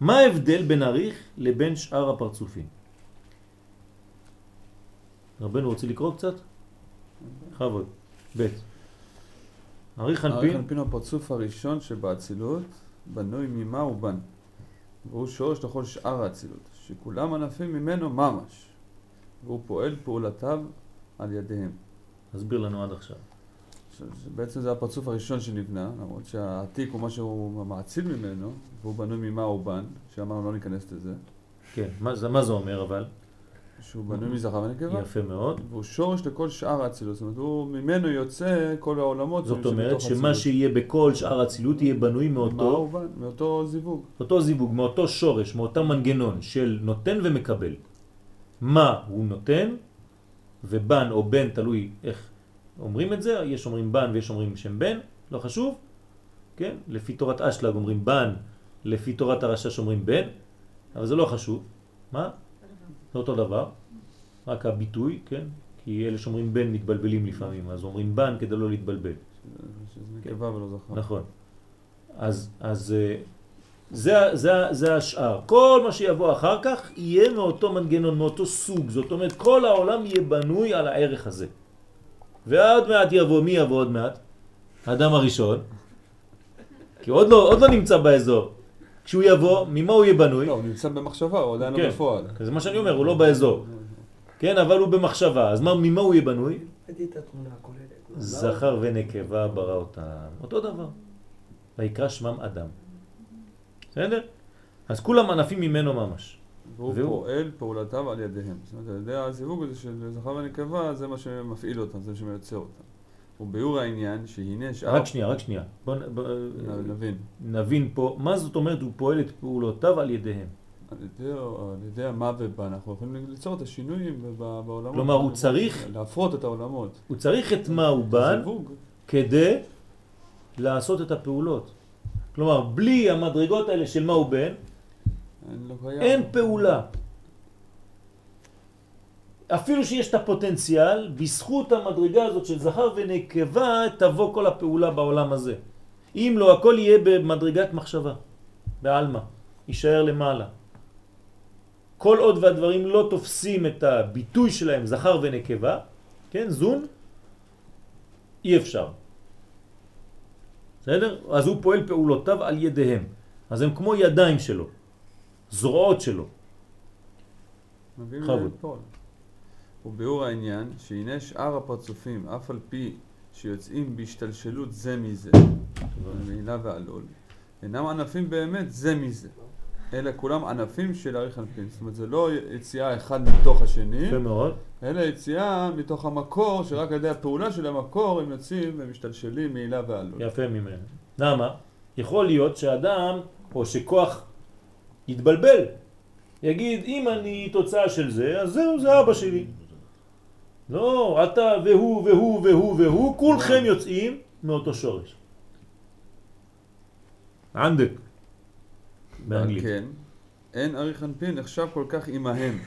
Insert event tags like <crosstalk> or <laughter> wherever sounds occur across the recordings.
מה ההבדל בין אריך לבין שאר הפרצופים? רבנו רוצה לקרוא קצת? בכבוד. ב' אריך אריך אנפין, אנפין הוא הפרצוף הראשון שבאצילות, בנוי ממה הוא בן. והוא שורש לכל שאר האצילות, שכולם ענפים ממנו ממש. והוא פועל פעולתיו על ידיהם. תסביר לנו עד עכשיו. בעצם זה הפרצוף הראשון שנבנה, למרות שהעתיק הוא מה שהוא מאציל ממנו, והוא בנוי ממה הוא בן, שאמרנו לא ניכנס לזה, כן, מה זה, מה זה אומר אבל? שהוא בנוי מזכר ונקבה, יפה מאוד. והוא שורש לכל שאר האצילות, זאת אומרת, הוא ממנו יוצא כל העולמות. זאת אומרת שמה. שיהיה בכל שאר האצילות יהיה בנוי מה מאותו, הוא בן? מאותו זיווג. אותו זיווג, מאותו שורש, מאותו מנגנון של נותן ומקבל. מה הוא נותן, ובן או בן, תלוי איך אומרים את זה, יש אומרים בן ויש אומרים שם בן, לא חשוב, כן? לפי תורת אשלג אומרים בן, לפי תורת הרשש אומרים בן, אבל זה לא חשוב. מה? זה אותו דבר, רק הביטוי, כן? כי אלה שאומרים בן מתבלבלים לפעמים, אז אומרים בן כדי לא להתבלבל. שזה נקבה ולא זכר. נכון. אז, אז אה, זה, זה, זה השאר. כל מה שיבוא אחר כך יהיה מאותו מנגנון, מאותו סוג. זאת אומרת, כל העולם יהיה בנוי על הערך הזה. ועוד מעט יבוא, מי יבוא עוד מעט? האדם הראשון. כי עוד לא, עוד לא נמצא באזור. כשהוא יבוא, ממה הוא יהיה בנוי? לא, הוא נמצא במחשבה, הוא עדיין כן. לא בפועל. זה מה שאני אומר, הוא לא באזור. כן, אבל הוא במחשבה. אז מה, ממה הוא יהיה בנוי? זכר ונקבה ברא אותם. אותו דבר. ויקרא שמם אדם. בסדר? אז כולם ענפים ממנו ממש. והוא פועל פעולתיו על ידיהם. זאת אומרת, על ידי הזיווג הזה של זכר ונקבה, זה מה שמפעיל אותם, זה מה שמייצר אותם. וביאור העניין, שהנה שאר... רק שנייה, רק שנייה. בוא נ- בוא, נ- נבין. נבין פה, מה זאת אומרת הוא פועל את פעולותיו על ידיהם. על ידי, על ידי המה ובה, אנחנו יכולים ליצור את השינויים בעולמות. כלומר, הוא צריך- להפרות את העולמות. הוא צריך את מה הוא בן זיווג. כדי לעשות את הפעולות. כלומר, בלי המדרגות האלה של מה הוא בן, קיים. אין פעולה. אפילו שיש את הפוטנציאל, בזכות המדרגה הזאת של זכר ונקבה, תבוא כל הפעולה בעולם הזה. אם לא, הכל יהיה במדרגת מחשבה, בעלמא, יישאר למעלה. כל עוד והדברים לא תופסים את הביטוי שלהם, זכר ונקבה, כן, זון, אי אפשר. בסדר? אז הוא פועל פעולותיו על ידיהם. אז הם כמו ידיים שלו, זרועות שלו. בכבוד. וביאור העניין, שהנה שאר הפרצופים, אף על פי שיוצאים בהשתלשלות זה מזה, מעילה ועלול, אינם ענפים באמת זה מזה, אלא כולם ענפים של אריך אנפין. זאת אומרת, זה לא יציאה אחד מתוך השני. אלא יציאה מתוך המקור, שרק על ידי הפעולה של המקור הם יוצאים ומשתלשלים מעילה ועלול. יפה ממנו. למה? יכול להיות שאדם, או שכוח יתבלבל. יגיד, אם אני תוצאה של זה, אז זהו, זה אבא שלי. לא, אתה והוא והוא והוא והוא, כולכם יוצאים מאותו שורש. ענדק. באנגלית. כן, אין אריך אנפין נחשב כל כך עמהם,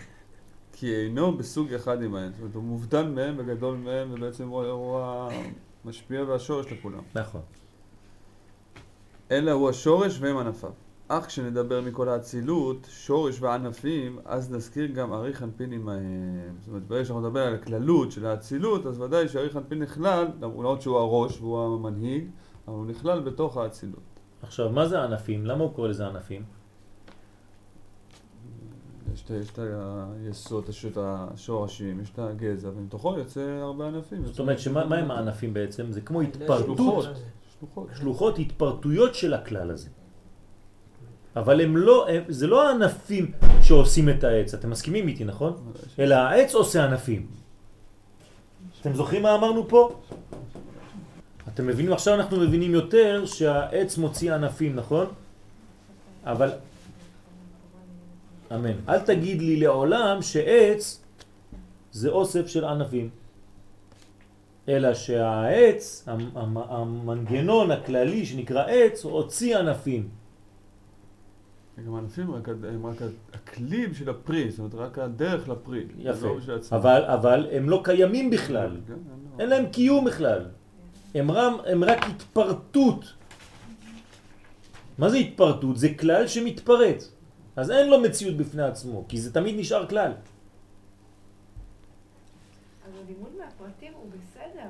כי אינו בסוג אחד עמהם. זאת אומרת, הוא מובדל מהם וגדול מהם, ובעצם הוא, הוא המשפיע והשורש לכולם. נכון. אלא הוא השורש והם ענפיו. אך כשנדבר מכל האצילות, שורש וענפים, אז נזכיר גם אריך אנפין עמהם. זאת אומרת, ברגע שאנחנו נדבר על הכללות של האצילות, אז ודאי שאריך אנפין נכלל, למרות שהוא הראש והוא המנהיג, אבל הוא נכלל בתוך האצילות. עכשיו, מה זה ענפים? למה הוא קורא לזה ענפים? יש את- היסוד, יש את השורשים, יש את הגזע, ומתוכו יוצא הרבה ענפים. זאת אומרת, שמה מה הם הענפים בעצם? זה כמו התפרטות, שלוחות. שלוחות. שלוחות, התפרטויות של הכלל הזה. אבל הם לא, הם, זה לא הענפים שעושים את העץ, אתם מסכימים איתי, נכון? אלא העץ עושה ענפים. אתם זוכרים מה אמרנו פה? אתם מבינים, עכשיו אנחנו מבינים יותר שהעץ מוציא ענפים, נכון? אבל, אמן. אל תגיד לי לעולם שעץ זה אוסף של ענפים. אלא שהעץ, המ- המ- המנגנון הכללי שנקרא עץ, הוציא ענפים. גם ענפים רק הד- הם רק הכלים של הפרי, זאת אומרת רק הדרך לפרי. יפה. לא עצמם. אבל, אבל הם לא קיימים בכלל. כן, אין לו- אין להם קיום בכלל. הם, רם, הם רק התפרטות. מה זה התפרטות? זה כלל שמתפרט. אז אין לו מציאות בפני עצמו, כי זה תמיד נשאר כלל. אז הלימוד מהפרטים הוא בסדר.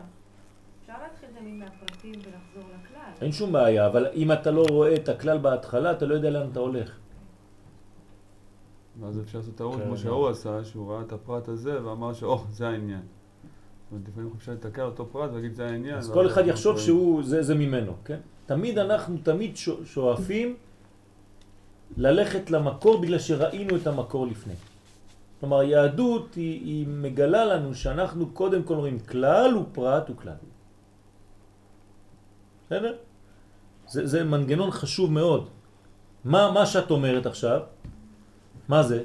אפשר להתחיל תמיד מהפרטים ולחזור לכלל. אין שום בעיה, אבל אם אתה לא רואה את הכלל בהתחלה, אתה לא יודע לאן אתה הולך. ואז אפשר לעשות טעות כן, כמו לא. שההוא עשה, שהוא ראה את הפרט הזה ואמר שאו, זה העניין. זאת אומרת, לפעמים אפשר לתקן אותו פרט ולהגיד זה העניין. אז כל אחד יחשוב. שהוא, זה, זה ממנו, כן? תמיד אנחנו תמיד שו- שואפים ללכת למקור בגלל שראינו את המקור לפני. כלומר, היהדות היא, היא מגלה לנו שאנחנו קודם כל רואים כלל ופרט וכלל. בסדר? זה, זה מנגנון חשוב מאוד. מה, מה שאת אומרת עכשיו, מה זה?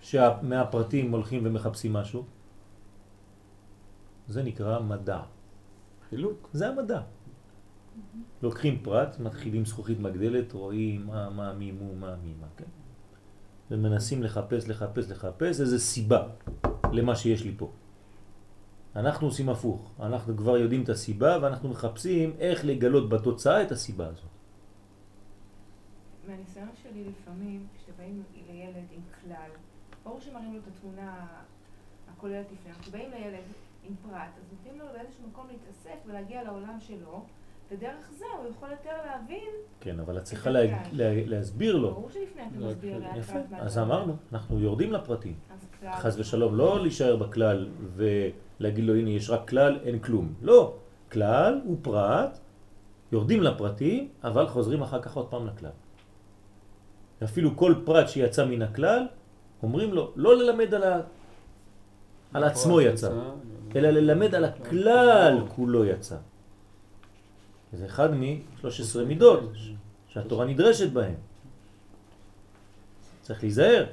שמהפרטים הולכים ומחפשים משהו? זה נקרא מדע. חילוק. זה המדע. לוקחים פרט, מתחילים זכוכית מגדלת, רואים מה, מה, מי, מו, מה, מי, מה, כן? ומנסים לחפש, לחפש, לחפש איזה סיבה למה שיש לי פה. אנחנו עושים הפוך, אנחנו כבר יודעים את הסיבה ואנחנו מחפשים איך לגלות בתוצאה את הסיבה הזאת. מהניסיון שלי לפעמים, כשבאים לילד עם כלל, ברור שמראים לו את התמונה הכוללת לפני, כשבאים לילד עם פרט, אז נותנים לו באיזשהו מקום להתעסק ולהגיע לעולם שלו, ודרך זה הוא יכול יותר להבין, כן, אבל את צריכה לה, לה, להסביר לו. ברור שלפני אתה מסביר לאט יפה, אז. אמרנו, אנחנו יורדים לפרטים. אז כלל... חס ושלום, לא להישאר בכלל ולהגיד לו הנה יש רק כלל, אין כלום. לא, כלל הוא פרט, יורדים לפרטים, אבל חוזרים אחר כך עוד פעם לכלל. אפילו כל פרט שיצא מן הכלל, אומרים לו לא ללמד על, ה... על עצמו הפרט יצא, אלא ללמד על הכלל כולו יצא. זה אחד מ-13 מידות שהתורה נדרשת בהן. צריך להיזהר.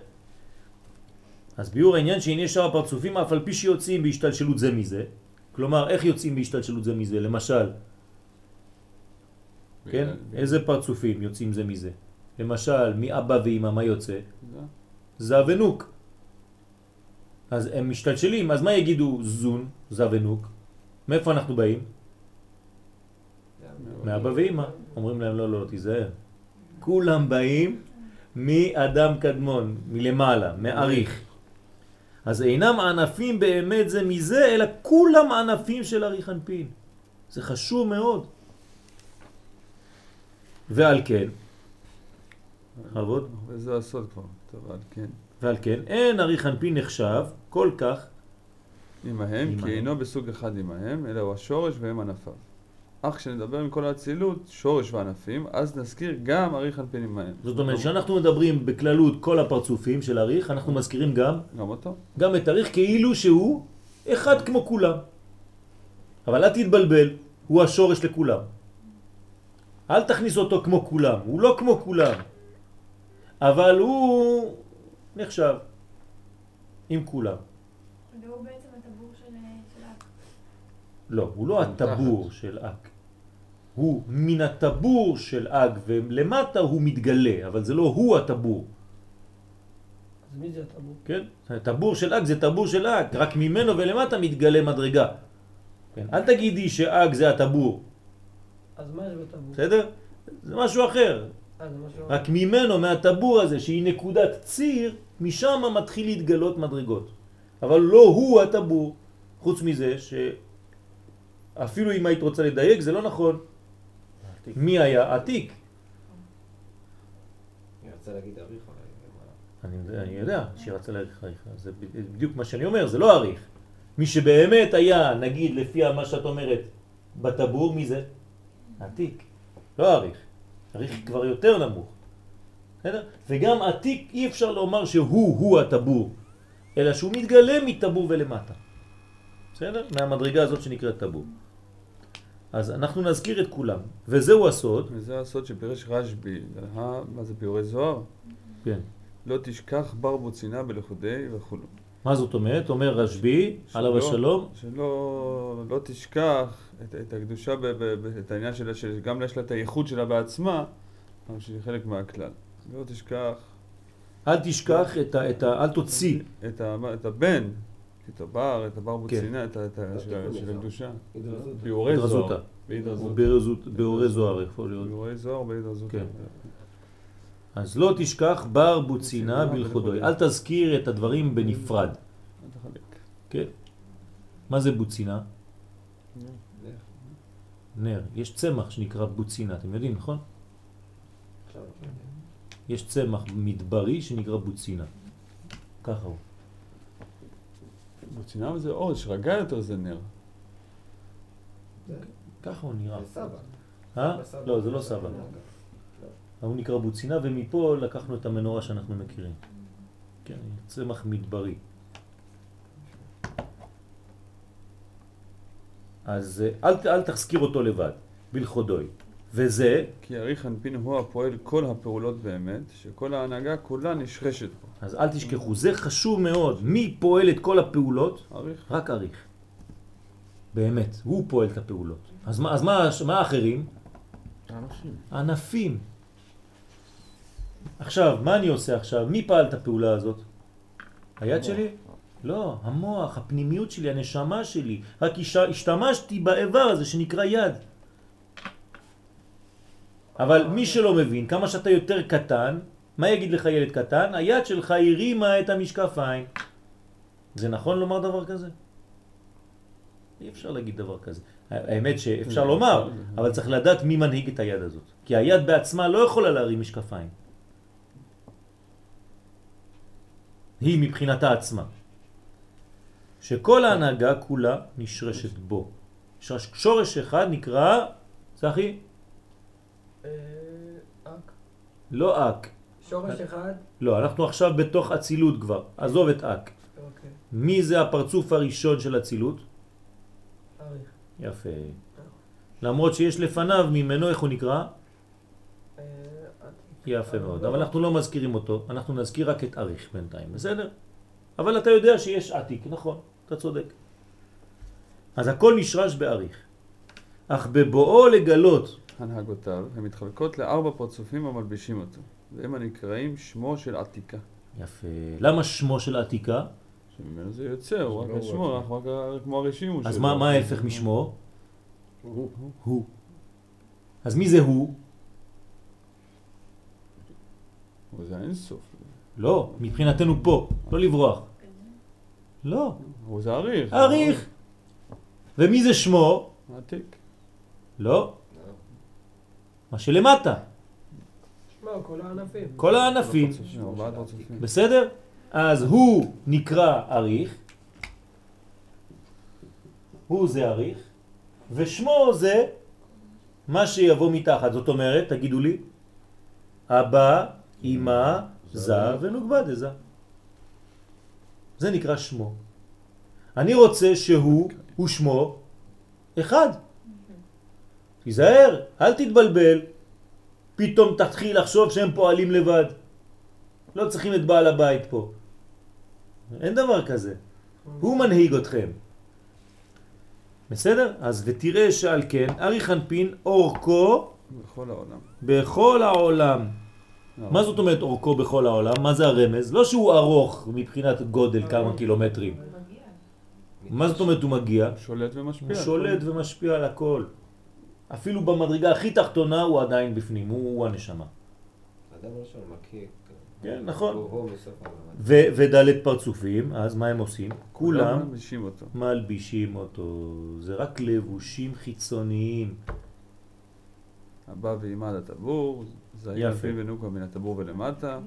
אז ביור העניין שהנה שאר הפרצופים אף על פי שיוצאים בהשתלשלות זה מזה, כלומר איך יוצאים בהשתלשלות זה מזה, למשל, כן? איזה פרצופים יוצאים זה מזה? למשל, מאבא ואמא מה יוצא? זה? ונוק. אז הם משתלשלים, אז מה יגידו זון, זה ונוק? מאיפה אנחנו באים? מאבא ואמא. אומרים להם לא, לא, תיזהר. כולם באים מאדם קדמון, מלמעלה, מעריך. אז אינם ענפים באמת זה מזה, אלא כולם ענפים של אריך אנפין. זה חשוב מאוד. ועל כן, בכבוד, וזה הסוד כבר. טוב, על כן. ועל כן, אין אריך אנפין נחשב כל כך עמהם. כי אינו בסוג אחד עמהם, אלא הוא השורש והם ענפיו. אך כשנדבר מכל האצילות, שורש וענפים, אז נזכיר גם אריך אנפין עמהם. זאת אומרת, כשאנחנו מדברים בכללות כל הפרצופים של אריך, אנחנו מזכירים גם, גם אותו. גם את אריך כאילו שהוא אחד כמו כולם. אבל אל תתבלבל, הוא השורש לכולם. אל תכניס אותו כמו כולם, הוא לא כמו כולם. אבל הוא נחשב עם כולם. והוא בעצם הטבור של של האק. לא, הוא לא הטבור של אק. הוא מן הטבור של אג ולמטה הוא מתגלה, אבל זה לא הוא הטבור. אז מי זה הטבור? כן? הטבור של אג זה טבור של אג, רק ממנו ולמטה מתגלה מדרגה. כן? אל תגידי שאג זה הטבור, אז מה יש בטבור? בסדר? זה משהו אחר. אה, זה משהו... רק ממנו, מהטבור הזה, שהיא נקודת ציר, משם מתחיל להתגלות מדרגות. אבל לא הוא הטבור. חוץ מזה שאפילו אם היית רוצה לדייק, זה לא נכון. מי היה? עתיק. אני רוצה להגיד אביך, אבל אני, יודע- אני יודע שהיא רצה להאריך עריך, זה בדיוק מה שאני אומר, זה לא עריך. מי שבאמת היה, נגיד, לפי מה שאת אומרת, בטבור, מי זה? עתיק, לא עריך. עריך כבר יותר נמוך. בסדר? וגם עתיק אי אפשר לומר שהוא-הוא הטבור, אלא שהוא מתגלה מטבור ולמטה. בסדר? מהמדרגה הזאת שנקראת טבור. אז אנחנו נזכיר את כולם, וזהו הסוד. וזה הסוד שפירש רשב"י. אה, מה זה פיורי זוהר? כן. לא תשכח בר בוצינה בלכודי וכולו. מה זאת אומרת? אומר רשב"י, עליו השלום, שלא לא תשכח את, את הקדושה, ב, ב, ב, את העניין שלה, שגם יש לה את הייחוד שלה בעצמה, אבל שהיא חלק מהכלל. לא תשכח אל תשכח את ה... את ה אל תוציא. את, ה, את הבן, את הבר, את כן. הבר בוצינה, את, ה- את, של, הקדושה. ביאורי זוהר. באורי זוהר, יכול להיות. ביאורי זוהר בהידרזות. כן. אז לא תשכח בר בוצינה בלכודוי. אל תזכיר את הדברים בנפרד. כן? מה זה בוצינה? נר. יש צמח שנקרא בוצינה, אתם יודעים, נכון? יש צמח מדברי שנקרא בוצינה. ככה הוא. בוצינם זה אור, שרגע יותר זה נר. ככה הוא נראה. סבא. אה? לא, זה לא סבא. הוא נקרא בוצינה, ומפה לקחנו את המנורה שאנחנו מכירים. כן, צמח מדברי. אז אה, אל, אל תחזקיר אותו לבד, בלכודוי. וזה, כי אריך אנפין הוא הפועל כל הפעולות באמת, שכל ההנהגה כולה נשרשת בו. אז אל תשכחו, זה חשוב מאוד. מי פועל את כל הפעולות? אריך? רק אריך. באמת, הוא פועל את הפעולות. אז מה, אז מה, מה האחרים? האנשים. ענפים. עכשיו, מה אני עושה עכשיו? מי פעל את הפעולה הזאת? היד שלי? לא, המוח, הפנימיות שלי, הנשמה שלי. רק הש- השתמשתי באיבר הזה שנקרא יד. אבל מי שלא מבין, כמה שאתה יותר קטן, מה יגיד לך ילד קטן? היד שלך הרימה את המשקפיים. זה נכון לומר דבר כזה? אי אפשר להגיד דבר כזה. האמת שאפשר לומר, אבל צריך לדעת מי מנהיג את היד הזאת. כי היד בעצמה לא יכולה להרים משקפיים. היא מבחינתה עצמה. שכל ההנהגה כולה נשרשת בו. שורש- שורש אחד נקרא, צחי? אה, אק. לא אק. שורש אחד. לא, אנחנו עכשיו בתוך אצילות כבר. עזוב את אק. אוקיי. מי זה הפרצוף הראשון של אצילות? אריך. יפה. למרות שיש לפניו ממנו, איך הוא נקרא? אה. יפה מאוד, אבל אנחנו לא מזכירים אותו, אנחנו נזכיר רק את אריך בינתיים, בסדר? אבל אתה יודע שיש עתיק, נכון, אתה צודק. אז הכל נשרש באריך. אך בבואו לגלות, הנהגותיו, הן מתחלקות לארבע פרצופים המלבישים אותו, והם הנקראים שמו של עתיקה. יפה, למה שמו של עתיקה? שממנו זה יוצא, הוא רק השמו, עתיק. רק כמו הרשימו אז שלו. מה, מה ההפך משמו? הוא. הוא. אז מי זה הוא? הוא זה האינסוף. לא, מבחינתנו פה, לא לברוח. לא, הוא זה אריך. אריך. ומי זה שמו? עתיק. לא, מה שלמטה, שמע, כל הענפים. כל הענפים. ארבעת פרצופים. בסדר? אז הוא נקרא אריך, הוא זה אריך, ושמו זה מה שיבוא מתחת. זאת אומרת, תגידו לי, אבא, אמא, זה ונוגבה דזה. זה נקרא שמו. אני רוצה שהוא ושמו אחד. תיזהר, אל תתבלבל. פתאום תתחיל לחשוב שהם פועלים לבד. לא צריכים את בעל הבית פה. אין דבר כזה. הוא מנהיג אתכם. בסדר? אז ותראה שעל כן, ארי חנפין אורכו בכל העולם. בכל העולם. מה זאת אומרת אורכו בכל העולם? מה זה הרמז? לא שהוא ארוך מבחינת גודל כמה קילומטרים. מה זאת אומרת הוא מגיע? שולט ומשפיע. הוא שולט ומשפיע על הכל. אפילו במדרגה הכי תחתונה הוא עדיין בפנים, הוא, הוא הנשמה. אדם ראשון מכיר. כן, נכון. העולם. ו- ודלת פרצופים, אז מה הם עושים? כולם מלבישים אותו. מלבישים אותו. זה רק לבושים חיצוניים. הבא ועימד הטבור, יפה. אנפין ונוקה מן הטבור ולמטה,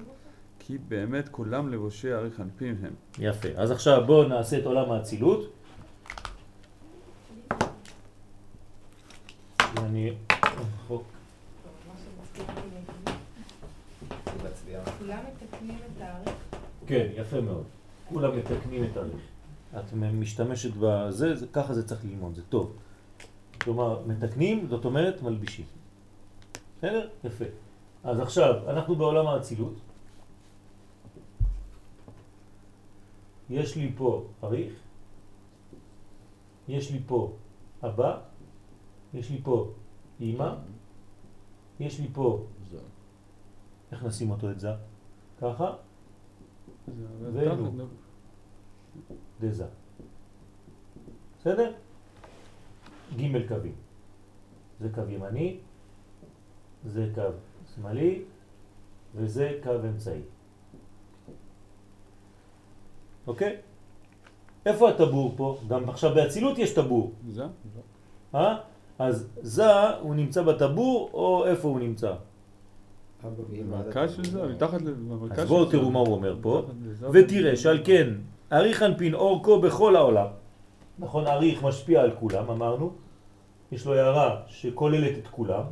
כי באמת כולם לבושי אריך אנפין הם. יפה. אז עכשיו בואו נעשה את עולם האצילות. אני... כולם מתקנים את האריך. כן, יפה מאוד. כולם מתקנים את הריח. את משתמשת בזה, זה, ככה זה צריך ללמוד, זה טוב. כלומר, מתקנים, זאת אומרת מלבישים. בסדר? יפה. אז עכשיו, אנחנו בעולם האצילות. יש לי פה אריך, יש לי פה אבא, יש לי פה אמא, יש לי פה, איך נשים אותו את זה? ככה, זה- ואלו. דזה. בסדר? ג' קווים. זה קו ימני, זה קו שמאלי, וזה קו אמצעי. אוקיי? איפה הטבור פה? גם עכשיו באצילות יש טבור, זה? אה? אז זה הוא נמצא בטבור או איפה הוא נמצא? במרכז של. זה? מתחת אז בואו. תראו מה הוא אומר פה. לזה. ותראה שעל כן אריך אנפין אורכו בכל העולם. נכון, אריך משפיע על כולם, אמרנו. יש לו הערה שכוללת את כולם.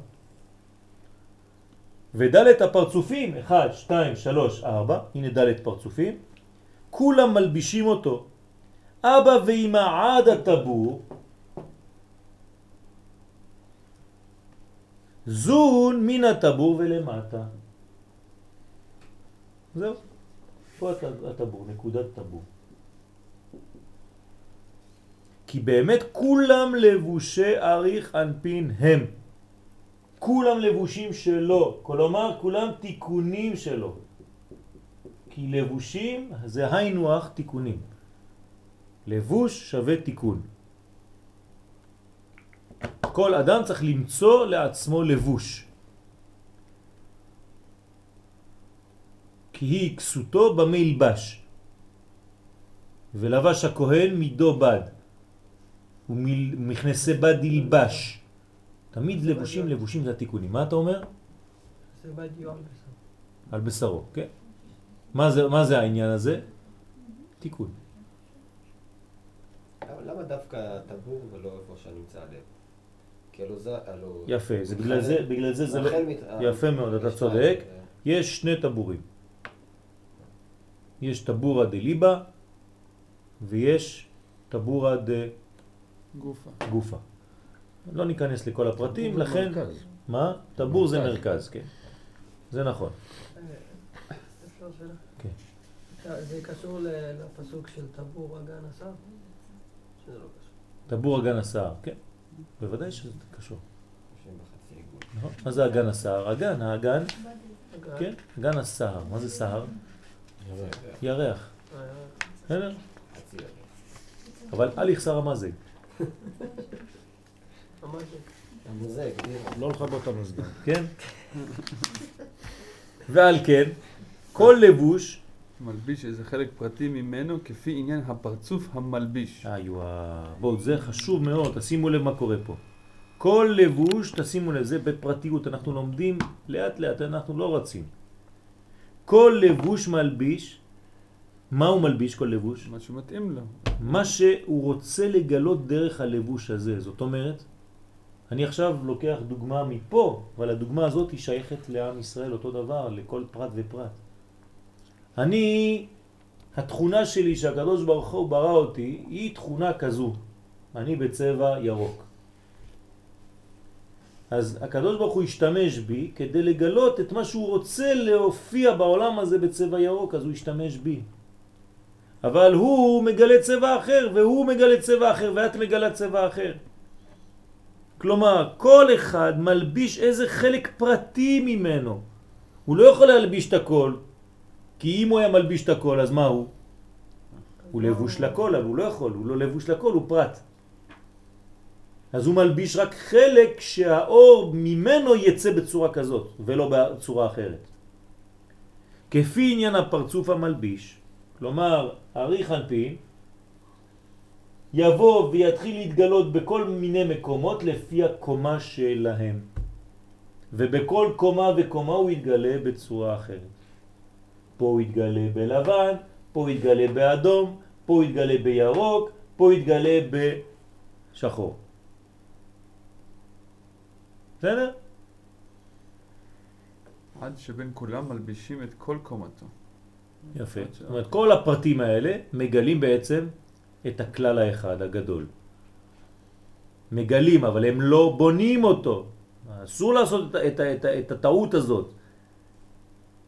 ודלת הפרצופים, 1, 2, 3, 4, הנה דלת פרצופים, כולם מלבישים אותו. אבא ואמא עד הטבור, זון מן הטבור ולמטה. זהו. פה הט- הטבור, נקודת טבור. כי באמת כולם לבושי אריך אנפין הם. כולם לבושים שלו, כלומר כולם תיקונים שלו. כי לבושים זה היינו הך תיקונים. לבוש שווה תיקון. כל אדם צריך למצוא לעצמו לבוש. כי היא כסותו במה ילבש. ולבש הכהן מידו בד. ומכנסי בד ילבש. תמיד לבושים, לבושים זה התיקונים. מה אתה אומר? על בשר. על בשרו, כן. מה זה, מה זה העניין הזה? תיקון. למה- דווקא הטבור ולא איפה שנמצא הלב? כי הלוא זה, הלוא... יפה, זה בגלל זה, בגלל זה זה לא... מת- יפה מאוד, אתה יש צודק. שתיים, יש שני טבורים. יש טבורה דליבה ויש טבורה גופה. דגופה. לא ניכנס לכל הפרטים, לכן... במרכז. מה? טבור זה מרכז. מרכז, כן. זה נכון. אה? כן. זה קשור לפסוק של טבור אגן השר? שזה לא. טבור אגן הסער, כן. בוודאי שזה קשור. נכון? מה זה אגן הסער? אגן, האגן, אגן? כן, אגן הסער. מה זה סער? ירח. בסדר? אבל אל יחסר מה זה. ממש המוזג, הגדיר. לא לכבות את המזגן. כן? ועל כן, כל לבוש, מלביש איזה חלק פרטי ממנו כפי עניין הפרצוף המלביש. איווה, בואו, זה חשוב מאוד, תשימו לב מה קורה פה. כל לבוש, תשימו לב, זה בפרטיות, אנחנו לומדים לאט לאט, אנחנו לא רצים. כל לבוש מלביש, מה הוא מלביש כל לבוש? מה שמתאים לו. מה שהוא רוצה לגלות דרך הלבוש הזה. זאת אומרת, אני עכשיו לוקח דוגמה מפה, אבל הדוגמה הזאת היא שייכת לעם ישראל אותו דבר, לכל פרט ופרט. אני, התכונה שלי שהקדוש ברוך הוא ברא אותי, היא תכונה כזו. אני בצבע ירוק. אז הקדוש ברוך הוא השתמש בי כדי לגלות את מה שהוא רוצה להופיע בעולם הזה בצבע ירוק, אז הוא השתמש בי. אבל הוא מגלה צבע אחר, והוא מגלה צבע אחר, ואת מגלה צבע אחר. כלומר, כל אחד מלביש איזה חלק פרטי ממנו. הוא לא יכול להלביש את הכל, כי אם הוא היה מלביש את הכל, אז מה הוא? הוא לבוש לכל, אבל הוא לא יכול, הוא לא לבוש לכל, הוא פרט. אז הוא מלביש רק חלק שהאור ממנו יצא בצורה כזאת, ולא בצורה אחרת. כפי עניין הפרצוף המלביש, כלומר, אריך אנפין יבוא ויתחיל להתגלות בכל מיני מקומות לפי הקומה שלהם. ובכל קומה וקומה הוא יתגלה בצורה אחרת. פה הוא יתגלה בלבן, פה הוא יתגלה באדום, פה הוא יתגלה בירוק, פה הוא יתגלה בשחור. בסדר? עד שבין כולם מלבישים את כל קומתו. יפה. זאת אומרת, כל הפרטים האלה מגלים בעצם את הכלל האחד הגדול. מגלים, אבל הם לא בונים אותו. אסור לעשות את, את, את, את הטעות הזאת.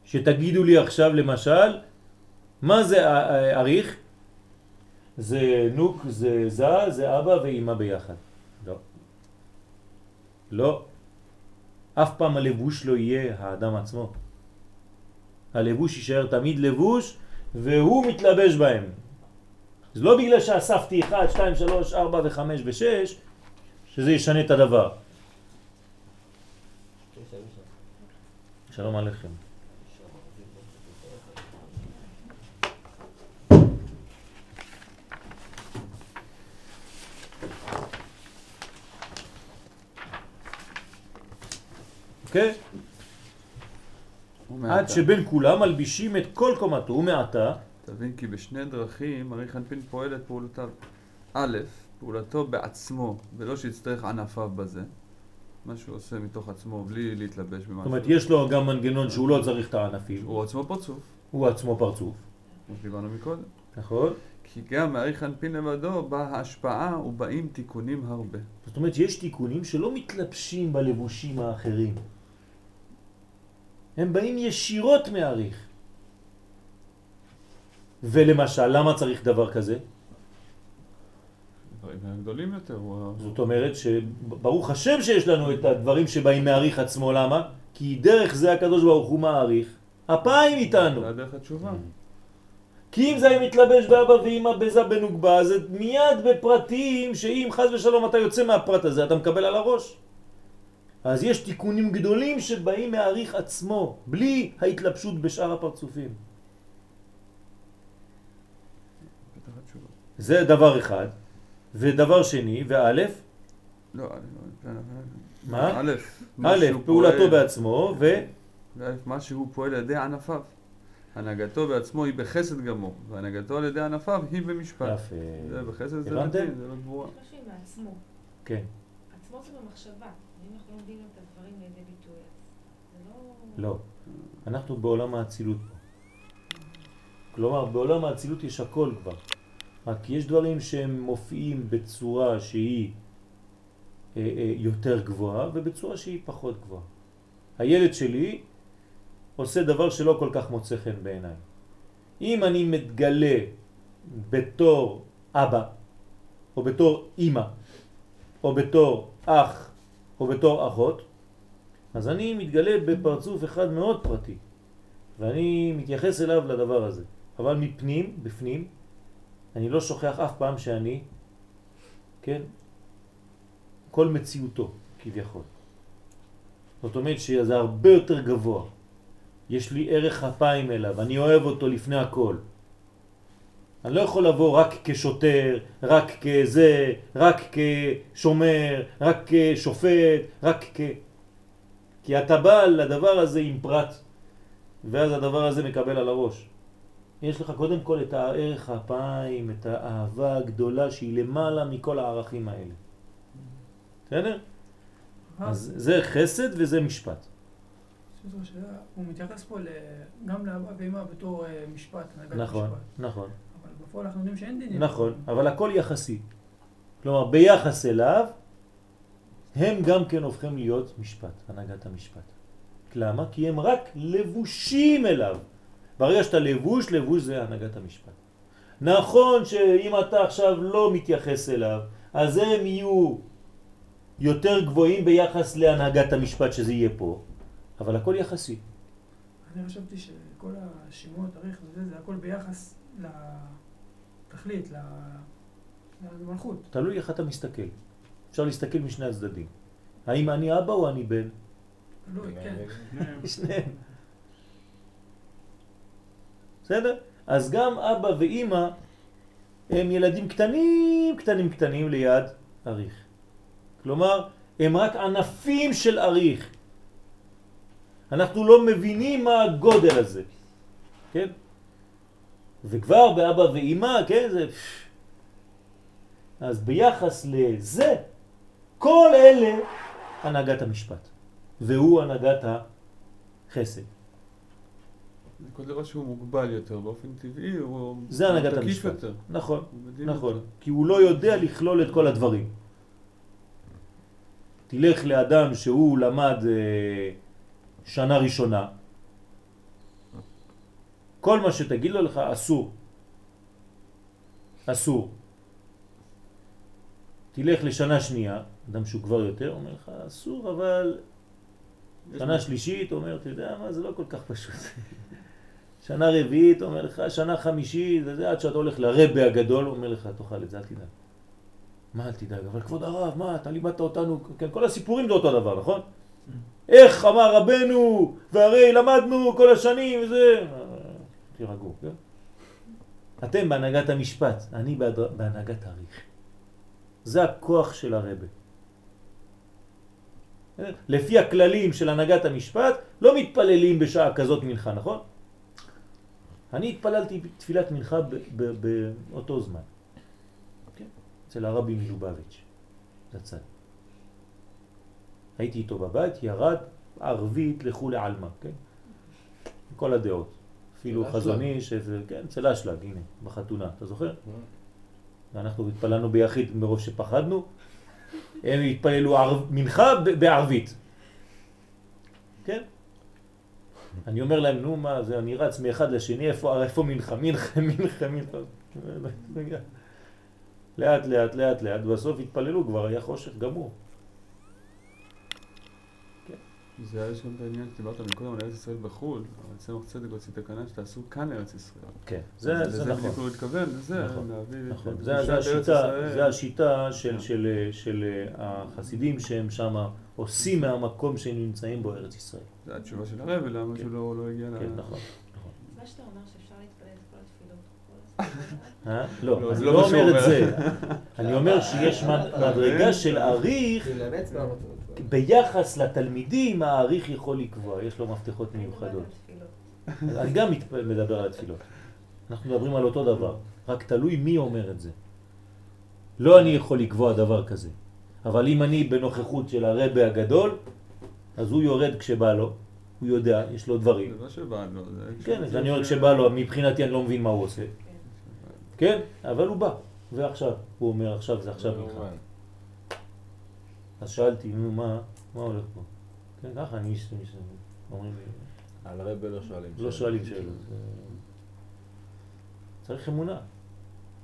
שתגידו לי עכשיו למשל, מה זה אריך? זה נוק, זה זה, זה אבא ואימא ביחד. לא. לא. אף פעם הלבוש לא יהיה האדם עצמו. הלבוש יישאר תמיד לבוש והוא מתלבש בהם. זה לא בגלל שאספתי 1, 2, 3, 4 ו-5 ו-6 שזה ישנה את הדבר. שלום עליכם. יש שם. ומעתה. עד שבין כולם מלבישים את כל קומתו ומעתה, תבין כי בשני דרכים ארי חנפין פועל את פעולותיו. א', פעולתו בעצמו, ולא שיצטרך ענפיו בזה. מה שהוא עושה מתוך עצמו בלי להתלבש במשהו. זאת אומרת יש לו גם מנגנון שהוא לא צריך את הענפים, הוא עצמו פרצוף, הוא עצמו פרצוף, כמו שדיברנו מקודם. נכון? כי גם מארי חנפין לבדו באה ההשפעה ובאים תיקונים הרבה. זאת אומרת שיש תיקונים שלא מתלבשים בלבושים האחרים. הם באים ישירות מהאריך. ולמשל, למה צריך דבר כזה? דברים גדולים יותר. זאת אומרת שברוך השם שיש לנו את הדברים שבאים מהאריך עצמו, למה? כי דרך זה הקדוש ברוך הוא מעריך, אפיים איתנו. זה הדרך התשובה. כי אם זה היה מתלבש באבא ואמא בזה בנוגבה, זה מיד בפרטים שאם חז ושלום אתה יוצא מהפרט הזה, אתה מקבל על הראש. אז יש תיקונים גדולים שבאים מהאריך עצמו, בלי ההתלבשות בשאר הפרצופים. זה דבר אחד. ודבר שני, ואלף, לא, לא... מה? א', א', פעולתו בעצמו, ו... מה שהוא פועל על ידי ענפיו. הנהגתו בעצמו היא בחסד גמור, והנהגתו על ידי ענפיו היא במשפט. יפה. זה בחסד זה הבנתם? דתי, זה לא גבורה. כן. עצמו זה במחשבה. לא... לא. אנחנו בעולם האצילות פה. כלומר, בעולם האצילות יש הכל כבר. רק יש דברים שהם מופיעים בצורה שהיא אה, אה, יותר גבוהה ובצורה שהיא פחות גבוהה. הילד שלי עושה דבר שלא כל כך מוצא חן בעיניי. אם אני מתגלה בתור אבא, או בתור אימא, או בתור אח, או בתור אחות, אז אני מתגלה בפרצוף אחד מאוד פרטי, ואני מתייחס אליו לדבר הזה. אבל מפנים, בפנים, אני לא שוכח אף פעם שאני, כן, כל מציאותו כביכול. זאת אומרת שזה הרבה יותר גבוה. יש לי ערך אפיים אליו, אני אוהב אותו לפני הכל. אני לא יכול לבוא רק כשוטר, רק כזה, רק כשומר, רק כשופט, רק כ... כי אתה בא לדבר הזה עם פרט, ואז הדבר הזה מקבל על הראש. יש לך קודם כל את הערך האפיים, את האהבה הגדולה שהיא למעלה מכל הערכים האלה. בסדר? אז זה חסד וזה משפט. הוא מתייחס פה גם לאבא ואמא בתור אה, משפט, נכון, משפט. נכון, אבל בפועל אנחנו יודעים שאין דינים. נכון, אבל הכל יחסי. כלומר, ביחס אליו, הם גם כן הופכים להיות משפט, הנהגת המשפט. למה? כי הם רק לבושים אליו. ברגע שאתה לבוש, לבוש זה הנהגת המשפט. נכון שאם אתה עכשיו לא מתייחס אליו, אז הם יהיו יותר גבוהים ביחס להנהגת המשפט שזה יהיה פה, אבל הכל יחסי. אני חשבתי שכל השמות, אריך וזה, זה הכל ביחס לתכלית, למלכות. תלוי איך אתה מסתכל. אפשר להסתכל משני הצדדים. האם אני אבא או אני בן? תלוי, כן. <laughs> שניהם. בסדר? אז גם אבא ואימא הם ילדים קטנים, קטנים, קטנים ליד אריך. כלומר, הם רק ענפים של אריך. אנחנו לא מבינים מה הגודל הזה, כן? וכבר באבא ואימא, כן, זה... אז ביחס לזה, כל אלה הנהגת המשפט, והוא הנהגת החסד. כל דבר שהוא מוגבל יותר, באופן טבעי הוא... זה הנהגת המשפט. יותר. נכון, נכון, יותר. כי הוא לא יודע לכלול את כל הדברים. תלך לאדם שהוא למד אה, שנה ראשונה, כל מה שתגיד לו לך אסור. אסור. תלך לשנה שנייה, אדם שהוא כבר יותר, אומר לך אסור, אבל שנה שלישית אומר, אתה יודע מה, זה לא כל כך פשוט. <laughs> שנה רביעית אומר לך, שנה חמישית, וזה עד שאתה הולך לרבה הגדול, אומר לך, תאכל את זה, אל תדאג. מה אל תדאג? אבל כבוד הרב, מה, אתה לימדת אותנו, כן, כל הסיפורים זה אותו דבר, נכון? איך אמר רבנו, והרי למדנו כל השנים, וזה... תירגעו, כן? אתם בהנהגת המשפט, אני בהנהגת האריך. זה הכוח של הרבה. לפי הכללים של הנהגת המשפט, לא מתפללים בשעה כזאת מנחה, נכון? אני התפללתי תפילת מנחה באותו זמן. כן? אצל הרבי מלובביץ', זצ"ל. הייתי איתו בבית, ירד, ערבית לכולי עלמא, כן? כל הדעות. אפילו איש, איזה- כן, אצל אשלג, הנה, בחתונה, אתה זוכר? ואנחנו התפללנו ביחיד מרוב שפחדנו, הם התפללו מנחה בערבית. כן? אני אומר להם, נו מה, זה אני רץ מאחד לשני, איפה, איפה מנחה, מנחה, <laughs> מנחה, מנחה. <laughs> לאט לאט לאט לאט, בסוף התפללו, כבר היה חושך גמור. זה יש גם את העניין שדיברת מקודם על ארץ ישראל בחו"ל, אבל צמח צדק הוציא תקנה שתעשו כאן לארץ ישראל. כן, זה, זה לזה נכון. בדיוק הוא התכוון, לזה, נכון, להביא את נכון, זה, זה ארץ השיטה, ישראל. זה השיטה של, כן. של, של החסידים שהם שם עושים מהמקום שהם נמצאים בו ארץ ישראל. זה התשובה של הרב, למה כן. שהוא לא לא הגיע ל... כן, נכון. מה שאתה אומר שאפשר להתפלל את כל התפילות כל הזמן. אה? לא, לא, זה אני לא לא אומר את. זה. אני אומר שיש מד- מדרגה של אריך. ביחס לתלמידים האריך יכול לקבוע, יש לו מפתחות מיוחדות. אני גם מדבר על התפילות. אנחנו מדברים על אותו דבר, רק תלוי מי אומר את זה. לא אני יכול לקבוע דבר כזה, אבל אם אני בנוכחות של הרבה הגדול, אז הוא יורד כשבא לו, הוא יודע, יש לו דברים. זה לא שבא לו, זה... כן, זה אני אומר ש- כשבא לו, מבחינתי אני לא מבין מה הוא עושה. כן, אבל הוא בא, ועכשיו, הוא אומר עכשיו זה עכשיו. מובן. אז שאלתי, נו מה, מה הולך פה? כן, ככה אני איש, איש- אומרים לי, על הרבה לא שואלים. לא שואלים שאלות. צריך אמונה,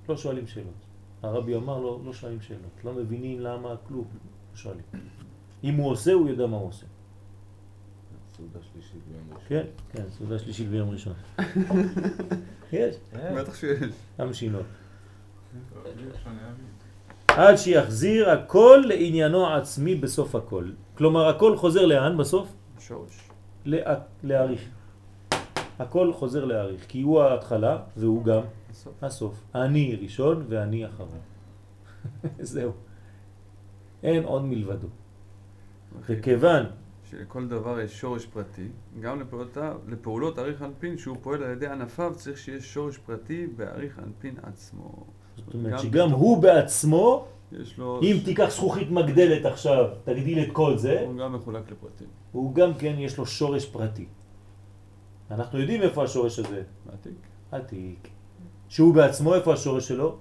לא שואלים שאלות. הרבי אמר לו, לא שואלים שאלות, לא מבינים למה, כלום, לא שואלים. אם הוא עושה, הוא יודע מה הוא עושה. סעודה שלישית ביום ראשון. כן, כן, סעודה שלישית ביום ראשון. <laughs> יש, בטח שיש. המשינות. עד שיחזיר הכל לעניינו העצמי בסוף הכל. כלומר, הכל חוזר לאן בסוף? שורש. לאה- להעריך. הכל חוזר להעריך, כי הוא ההתחלה והוא גם בסוף. הסוף. אני ראשון ואני אחרון. <laughs> זהו. אין עוד מלבדו. וכיוון, שלכל דבר יש שורש פרטי, גם לפעולות, לפעולות אריך אנפין שהוא פועל על ידי ענפיו צריך שיש שורש פרטי באריך אנפין עצמו. זאת אומרת גם שגם בתוך- הוא בעצמו, יש לו... אם תיקח זכוכית מגדלת עכשיו, תגדיל את כל זה, הוא גם מחולק לפרטים. הוא גם כן יש לו שורש פרטי. אנחנו יודעים איפה השורש הזה, מעתיק. עתיק. שהוא בעצמו, איפה השורש שלו?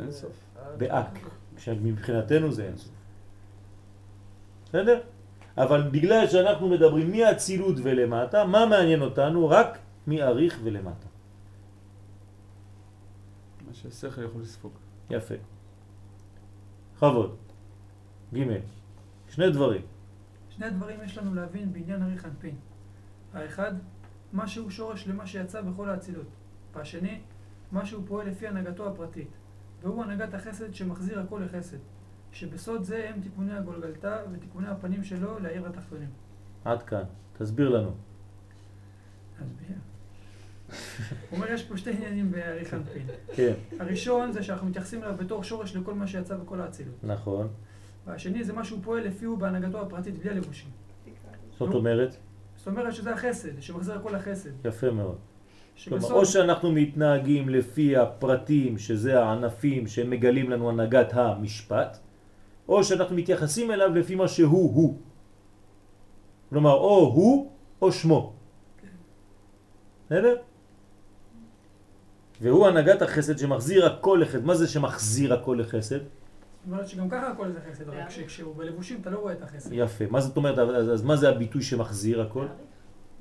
אין סוף. באק, כשמבחינתנו זה אין סוף. בסדר? אבל בגלל שאנחנו מדברים מהצילות ולמטה, מה מעניין אותנו? רק מאריך ולמטה. שהשכל יכול לספוג. יפה. בכבוד. ג' שני דברים. שני דברים יש לנו להבין בעניין אריך אנפין. האחד, מה שהוא שורש למה שיצא בכל האצילות. והשני, מה שהוא פועל לפי הנהגתו הפרטית. והוא הנהגת החסד שמחזיר הכל לחסד. שבסוד זה הם תיקוני הגולגלתא ותיקוני הפנים שלו לעיר התחתונים. עד כאן. תסביר לנו. להסביר. הוא אומר, יש פה שתי עניינים באריך אנפין. כן, הראשון זה שאנחנו מתייחסים אליו בתור שורש לכל מה שיצא בכל האצילות. נכון. והשני זה מה שהוא פועל לפי הוא בהנהגתו הפרטית בלי הלבושים. זאת אומרת, זאת אומרת שזה החסד, שמחזיר הכל לחסד. יפה מאוד. כלומר, או שאנחנו מתנהגים לפי הפרטים, שזה הענפים שמגלים לנו הנהגת המשפט, או שאנחנו מתייחסים אליו לפי מה שהוא הוא. כלומר, או הוא או שמו. בסדר? והוא הנהגת החסד שמחזיר הכל לחסד. מה זה שמחזיר הכל לחסד? זאת אומרת שגם ככה הכל זה חסד, רק שכשהוא בלבושים אתה לא רואה את החסד. יפה. מה זאת אומרת? אז, אז מה זה הביטוי שמחזיר הכל?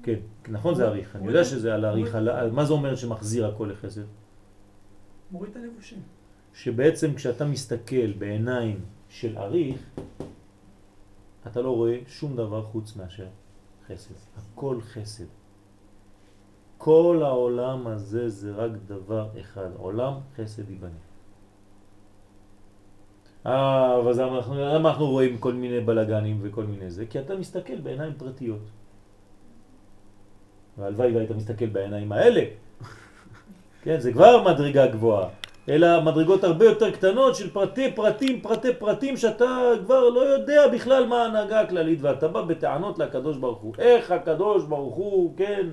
כן, נכון זה אריך. אני יודע שזה על על- מה זה אומר שמחזיר הכל לחסד? מוריד את הלבושים. שבעצם כשאתה מסתכל בעיניים של אריך, אתה לא רואה שום דבר חוץ מאשר חסד. הכל חסד. כל העולם הזה זה רק דבר אחד, עולם חסד ייבנה. אה, אבל אנחנו, למה אנחנו רואים כל מיני בלגנים וכל מיני זה? כי אתה מסתכל בעיניים פרטיות. והלוואי והיית מסתכל בעיניים האלה. כן, זה כבר מדרגה גבוהה. אלא מדרגות הרבה יותר קטנות של פרטי פרטים, פרטי פרטים, שאתה כבר לא יודע בכלל מה ההנהגה הכללית, ואתה בא בטענות לקדוש ברוך הוא. איך הקדוש ברוך הוא, כן,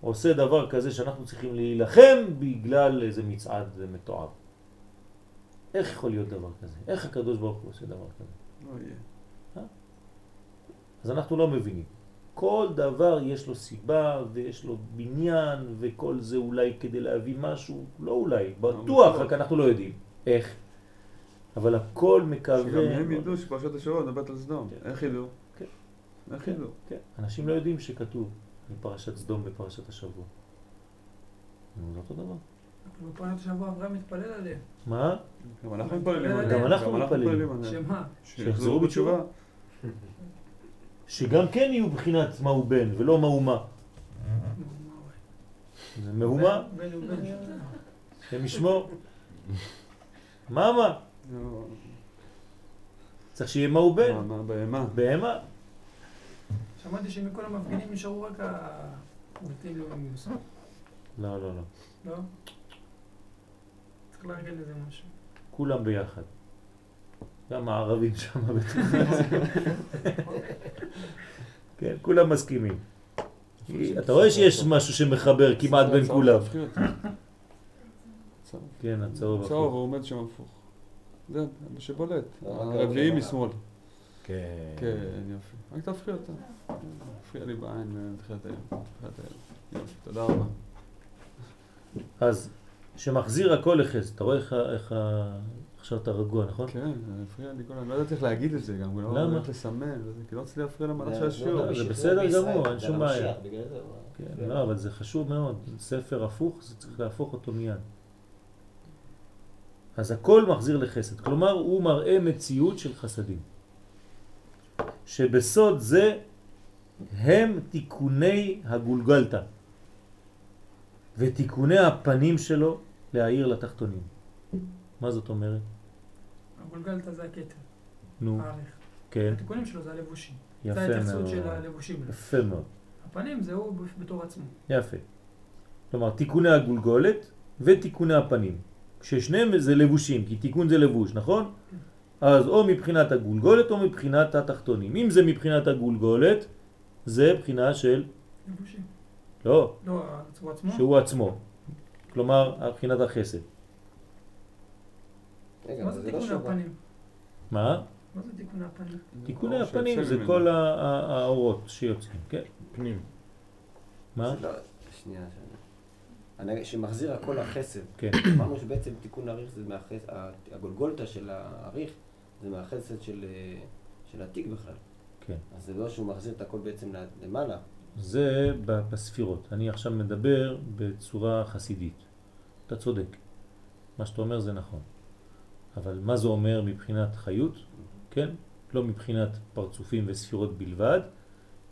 עושה דבר כזה שאנחנו צריכים להילחם בגלל איזה מצעד מתועב. איך יכול להיות דבר כזה? איך הקדוש ברוך הוא עושה דבר כזה? לא יהיה. אז אנחנו לא מבינים. כל דבר יש לו סיבה ויש לו בניין וכל זה אולי כדי להביא משהו, לא אולי, בטוח, רק אנחנו לא יודעים איך. אבל הכל מקווה... שגם הם ידעו שפרשת השבוע מדברת על סדום. כן. איך ידעו? כן. איך כן, ידעו? כן. אנשים לא יודעים שכתוב בפרשת סדום בפרשת השבוע. נו, זה אותו דבר. בפרשת השבוע אברהם מתפלל עליהם. מה? גם אנחנו מתפללים עליהם. גם אנחנו מתפללים. עליהם. שמה? שיחזרו בתשובה. שגם כן יהיו בחינת מהו בן ולא מהו מה. זה מהומה, בן. השם ישמור. מה מה? לא, צריך שיהיה בן. מה, מה, בהמה. בהמה. שמעתי שמכל המפגינים נשארו רק הבלתי לאומיים. לא, לא, לא. לא? צריך לארגן לזה משהו. כולם ביחד. גם הערבים שם כן, כולם מסכימים. אתה רואה שיש משהו שמחבר כמעט בין הצהוב כולם. כן, הצהוב צהוב, הפוך. הוא עומד שם הפוך. זה מה שבולט. לא, הרביעי. משמאל. כן. כן, יופי. רק תהפכי אותה. הפריע לי בעין בתחילת היום. יופי, תודה רבה. אז שמחזיר הכל לחסד. אתה רואה איך ה-. עכשיו אתה רגוע, נכון? כן, זה הפריע לי כל הזמן. לא ידעתי איך להגיד את זה גם. לא למה? איך לסמן. וזה, כי לא רציתי להפריע למהלך של השיעור. לא, זה בשביל בסדר גמור, אין זה שום בעיה. כן, לא, אבל זה חשוב מאוד. ספר הפוך, זה צריך להפוך אותו מיד. אז הכל מחזיר לחסד. כלומר, הוא מראה מציאות של חסדים. שבסוד זה הם תיקוני הגולגלתא ותיקוני הפנים שלו להעיר לתחתונים. מה זאת אומרת? הגולגלתא זה הכתר, נו. כן, התיקונים שלו זה הלבושים. זה יפה ההתייחסות מאוד. של הלבושים. יפה מאוד. הפנים זה הוא בתור עצמו. יפה. כלומר, תיקוני הגולגולת ותיקוני הפנים. ששניהם זה לבושים, כי תיקון זה לבוש, נכון? אז או מבחינת הגולגולת או מבחינת התחתונים. אם זה מבחינת הגולגולת, זה בחינה של, לבושים. לא, לא, הוא עצמו? שהוא עצמו. כלומר, מבחינת החסד. מה זה לא תיקוני. הפנים? מה? מה זה תיקוני הפנים? תיקוני הפנים זה. כל האורות שיוצאים, כן? פנים. מה? לא- שנייה, שנייה. אני- שמחזיר הכל לחסד. כן. אמרנו שבעצם תיקון האריך זה מהחסד, הגולגולתא של האריך זה מהחסד של אה, של התיק בכלל. כן. אז זה לא שהוא מחזיר את הכל בעצם למעלה. זה בספירות. אני עכשיו מדבר בצורה חסידית. אתה צודק. מה שאתה אומר זה נכון. אבל מה זה אומר מבחינת חיות? כן? לא מבחינת פרצופים וספירות בלבד,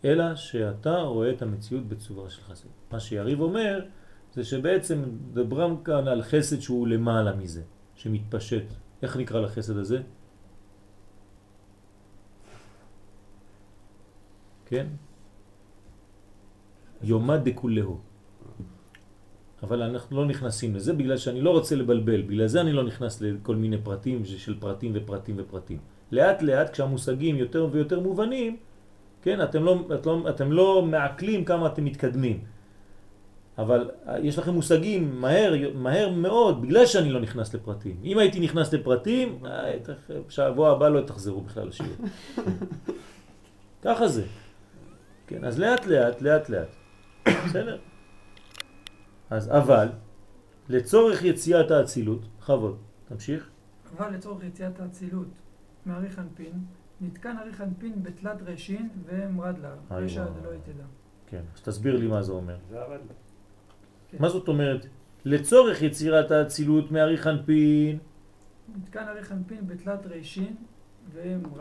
אלא שאתה רואה את המציאות בצורה של חסד. מה שיריב אומר זה שבעצם דברם כאן על חסד שהוא למעלה מזה, שמתפשט. איך נקרא לחסד הזה? כן? יומא דכולהו. אבל אנחנו לא נכנסים לזה בגלל שאני לא רוצה לבלבל, בגלל זה אני לא נכנס לכל מיני פרטים של פרטים ופרטים ופרטים. לאט לאט כשהמושגים יותר ויותר מובנים, כן, אתם לא, את לא, אתם לא מעכלים כמה אתם מתקדמים. אבל יש לכם מושגים מהר, מהר מאוד, בגלל שאני לא נכנס לפרטים. אם הייתי נכנס לפרטים, אה, שבוע הבא לא תחזרו בכלל לשיעור. <laughs> ככה זה. כן, אז לאט לאט, לאט לאט. בסדר? אז אבל, לצורך יציאת האצילות, בכבוד, תמשיך. אבל לצורך יציאת האצילות מאריך אנפין, נתקן אריך אנפין בתלת רשין ומרד לה, רשע. דלא יתדע. כן, אז תסביר לי מה זה אומר. זה עבד. כן. מה זאת אומרת? לצורך יצירת האצילות מאריך אנפין, נתקן אריך אנפין בתלת רשין.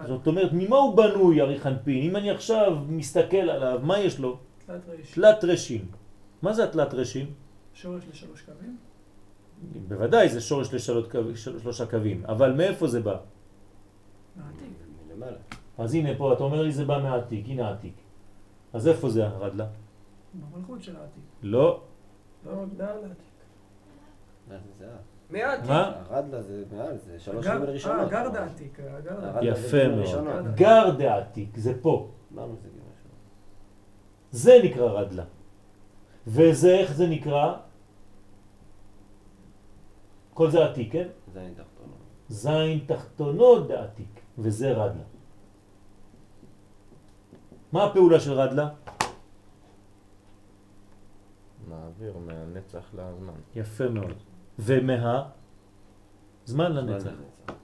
זאת אומרת, ממה הוא בנוי אריך אנפין? אם אני עכשיו מסתכל עליו, מה יש לו? תלת רשין. מה זה התלת רשין? שורש לשלוש קווים. בוודאי זה שורש לשלוש קו- של- שלושה קווים, אבל מאיפה זה בא? מעתיק. מלמעלה. אז הנה פה, אתה אומר לי זה בא מהעתיק, הנה העתיק. אז איפה זה הרדלה? במלכות של העתיק. לא, לא מוגדר לעתיק. מה זה זה? מעט. מה? הרדלה זה מעל, זה שלוש הגר- גימל אה, ראשונות. הגרד העתיק, העתיק. זה יפה מאוד. ראשונות. גר דעתיק, זה פה. ראשונות. זה נקרא רדלה. וזה, איך זה נקרא? כל זה עתיק, כן? זה אני תחתונות. זין תחתונות דעתיק, וזה רדלה. מה הפעולה של רדלה? מעביר מהנצח לזמן. יפה מאוד. ומה? זמן לנצח.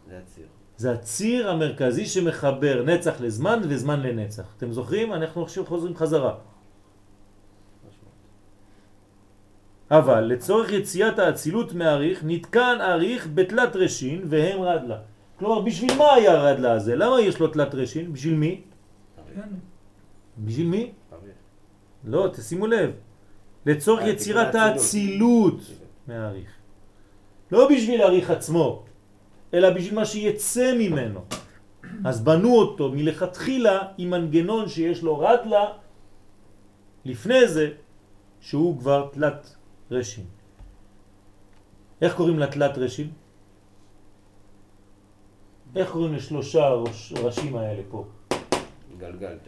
זה הציר. זה הציר המרכזי שמחבר נצח לזמן וזמן לנצח. אתם זוכרים? אנחנו עכשיו חוזרים חזרה. אבל לצורך יציאת האצילות מהאריך נתקן אריך בתלת רשין והם רדלה. כלומר, בשביל מה היה הרדלה הזה? למה יש לו תלת רשין? בשביל מי? בשביל מי? לא, תשימו לב. לצורך אה, יצירת האצילות. מהאריך. לא בשביל האריך עצמו, אלא בשביל מה שיצא ממנו. אז בנו אותו מלכתחילה עם מנגנון שיש לו רדלה לפני זה, שהוא כבר תלת רשין. איך קוראים לתלת רישין? איך קוראים לשלושה ראש- ראשים האלה פה? גולגלתא.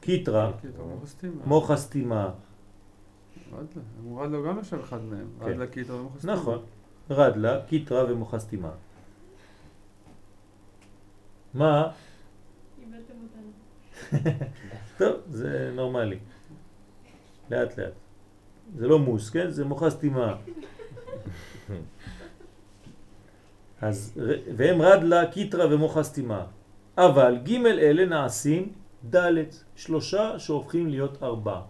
כיתרא, כן. מוחא סתימאה. רדל"א הוא גם יושב אחד מהם. כן. רדל"א כתר ומוחא סתימאה. נכון, רדל"א, כיתרא ומוחא סתימאה. מה? איבדתם אותנו. <laughs> טוב, זה נורמלי. לאט לאט. זה לא מוס, כן? זה מוח הסתימה. <laughs> אז, והם רדלה, קיטרה ומוח הסתימה. אבל ג' אלה נעשים ד', שלושה שהופכים להיות ארבעה.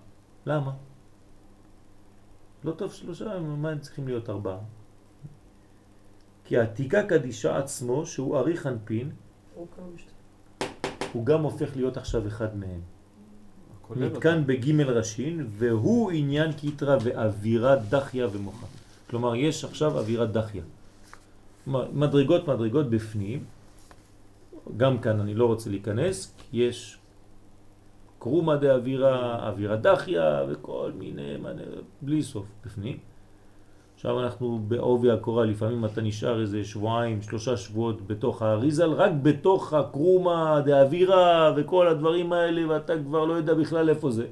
למה? לא טוב שלושה, מה הם צריכים להיות ארבעה? כי העתיקה קדישה עצמו, שהוא אריך אנפין, הוא גם הופך להיות עכשיו אחד מהם. נתקן בג' ראשין, והוא עניין קיטרה ואווירה דחיה ומוחה. כלומר, יש עכשיו אווירה דחיה. מדרגות מדרגות בפנים, גם כאן אני לא רוצה להיכנס, כי יש קרומה דאווירה, אווירה דחיה וכל מיני, בלי סוף בפנים. עכשיו אנחנו בעובי הקורה, לפעמים אתה נשאר איזה שבועיים, שלושה שבועות בתוך האריזל, רק בתוך הקרומה דאווירה וכל הדברים האלה, ואתה כבר לא יודע בכלל איפה זה.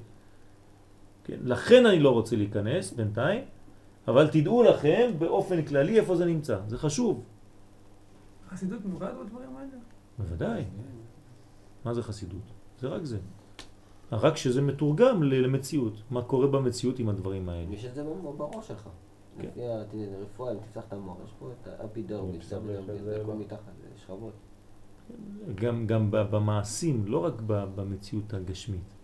כן, לכן אני לא רוצה להיכנס בינתיים, אבל תדעו לכם באופן כללי איפה זה נמצא, זה חשוב. חסידות נוגעת בדברים האלה? בוודאי. מה זה חסידות? זה רק זה. רק שזה מתורגם ל- למציאות. מה קורה במציאות עם הדברים האלה. יש את זה בראש שלך. כן. לפי הרפואה, אם תפתח את המוח, יש פה את האפידרמיס, הכל לא. מתחת, שכבות. גם, גם במעשים, לא רק במציאות הגשמית.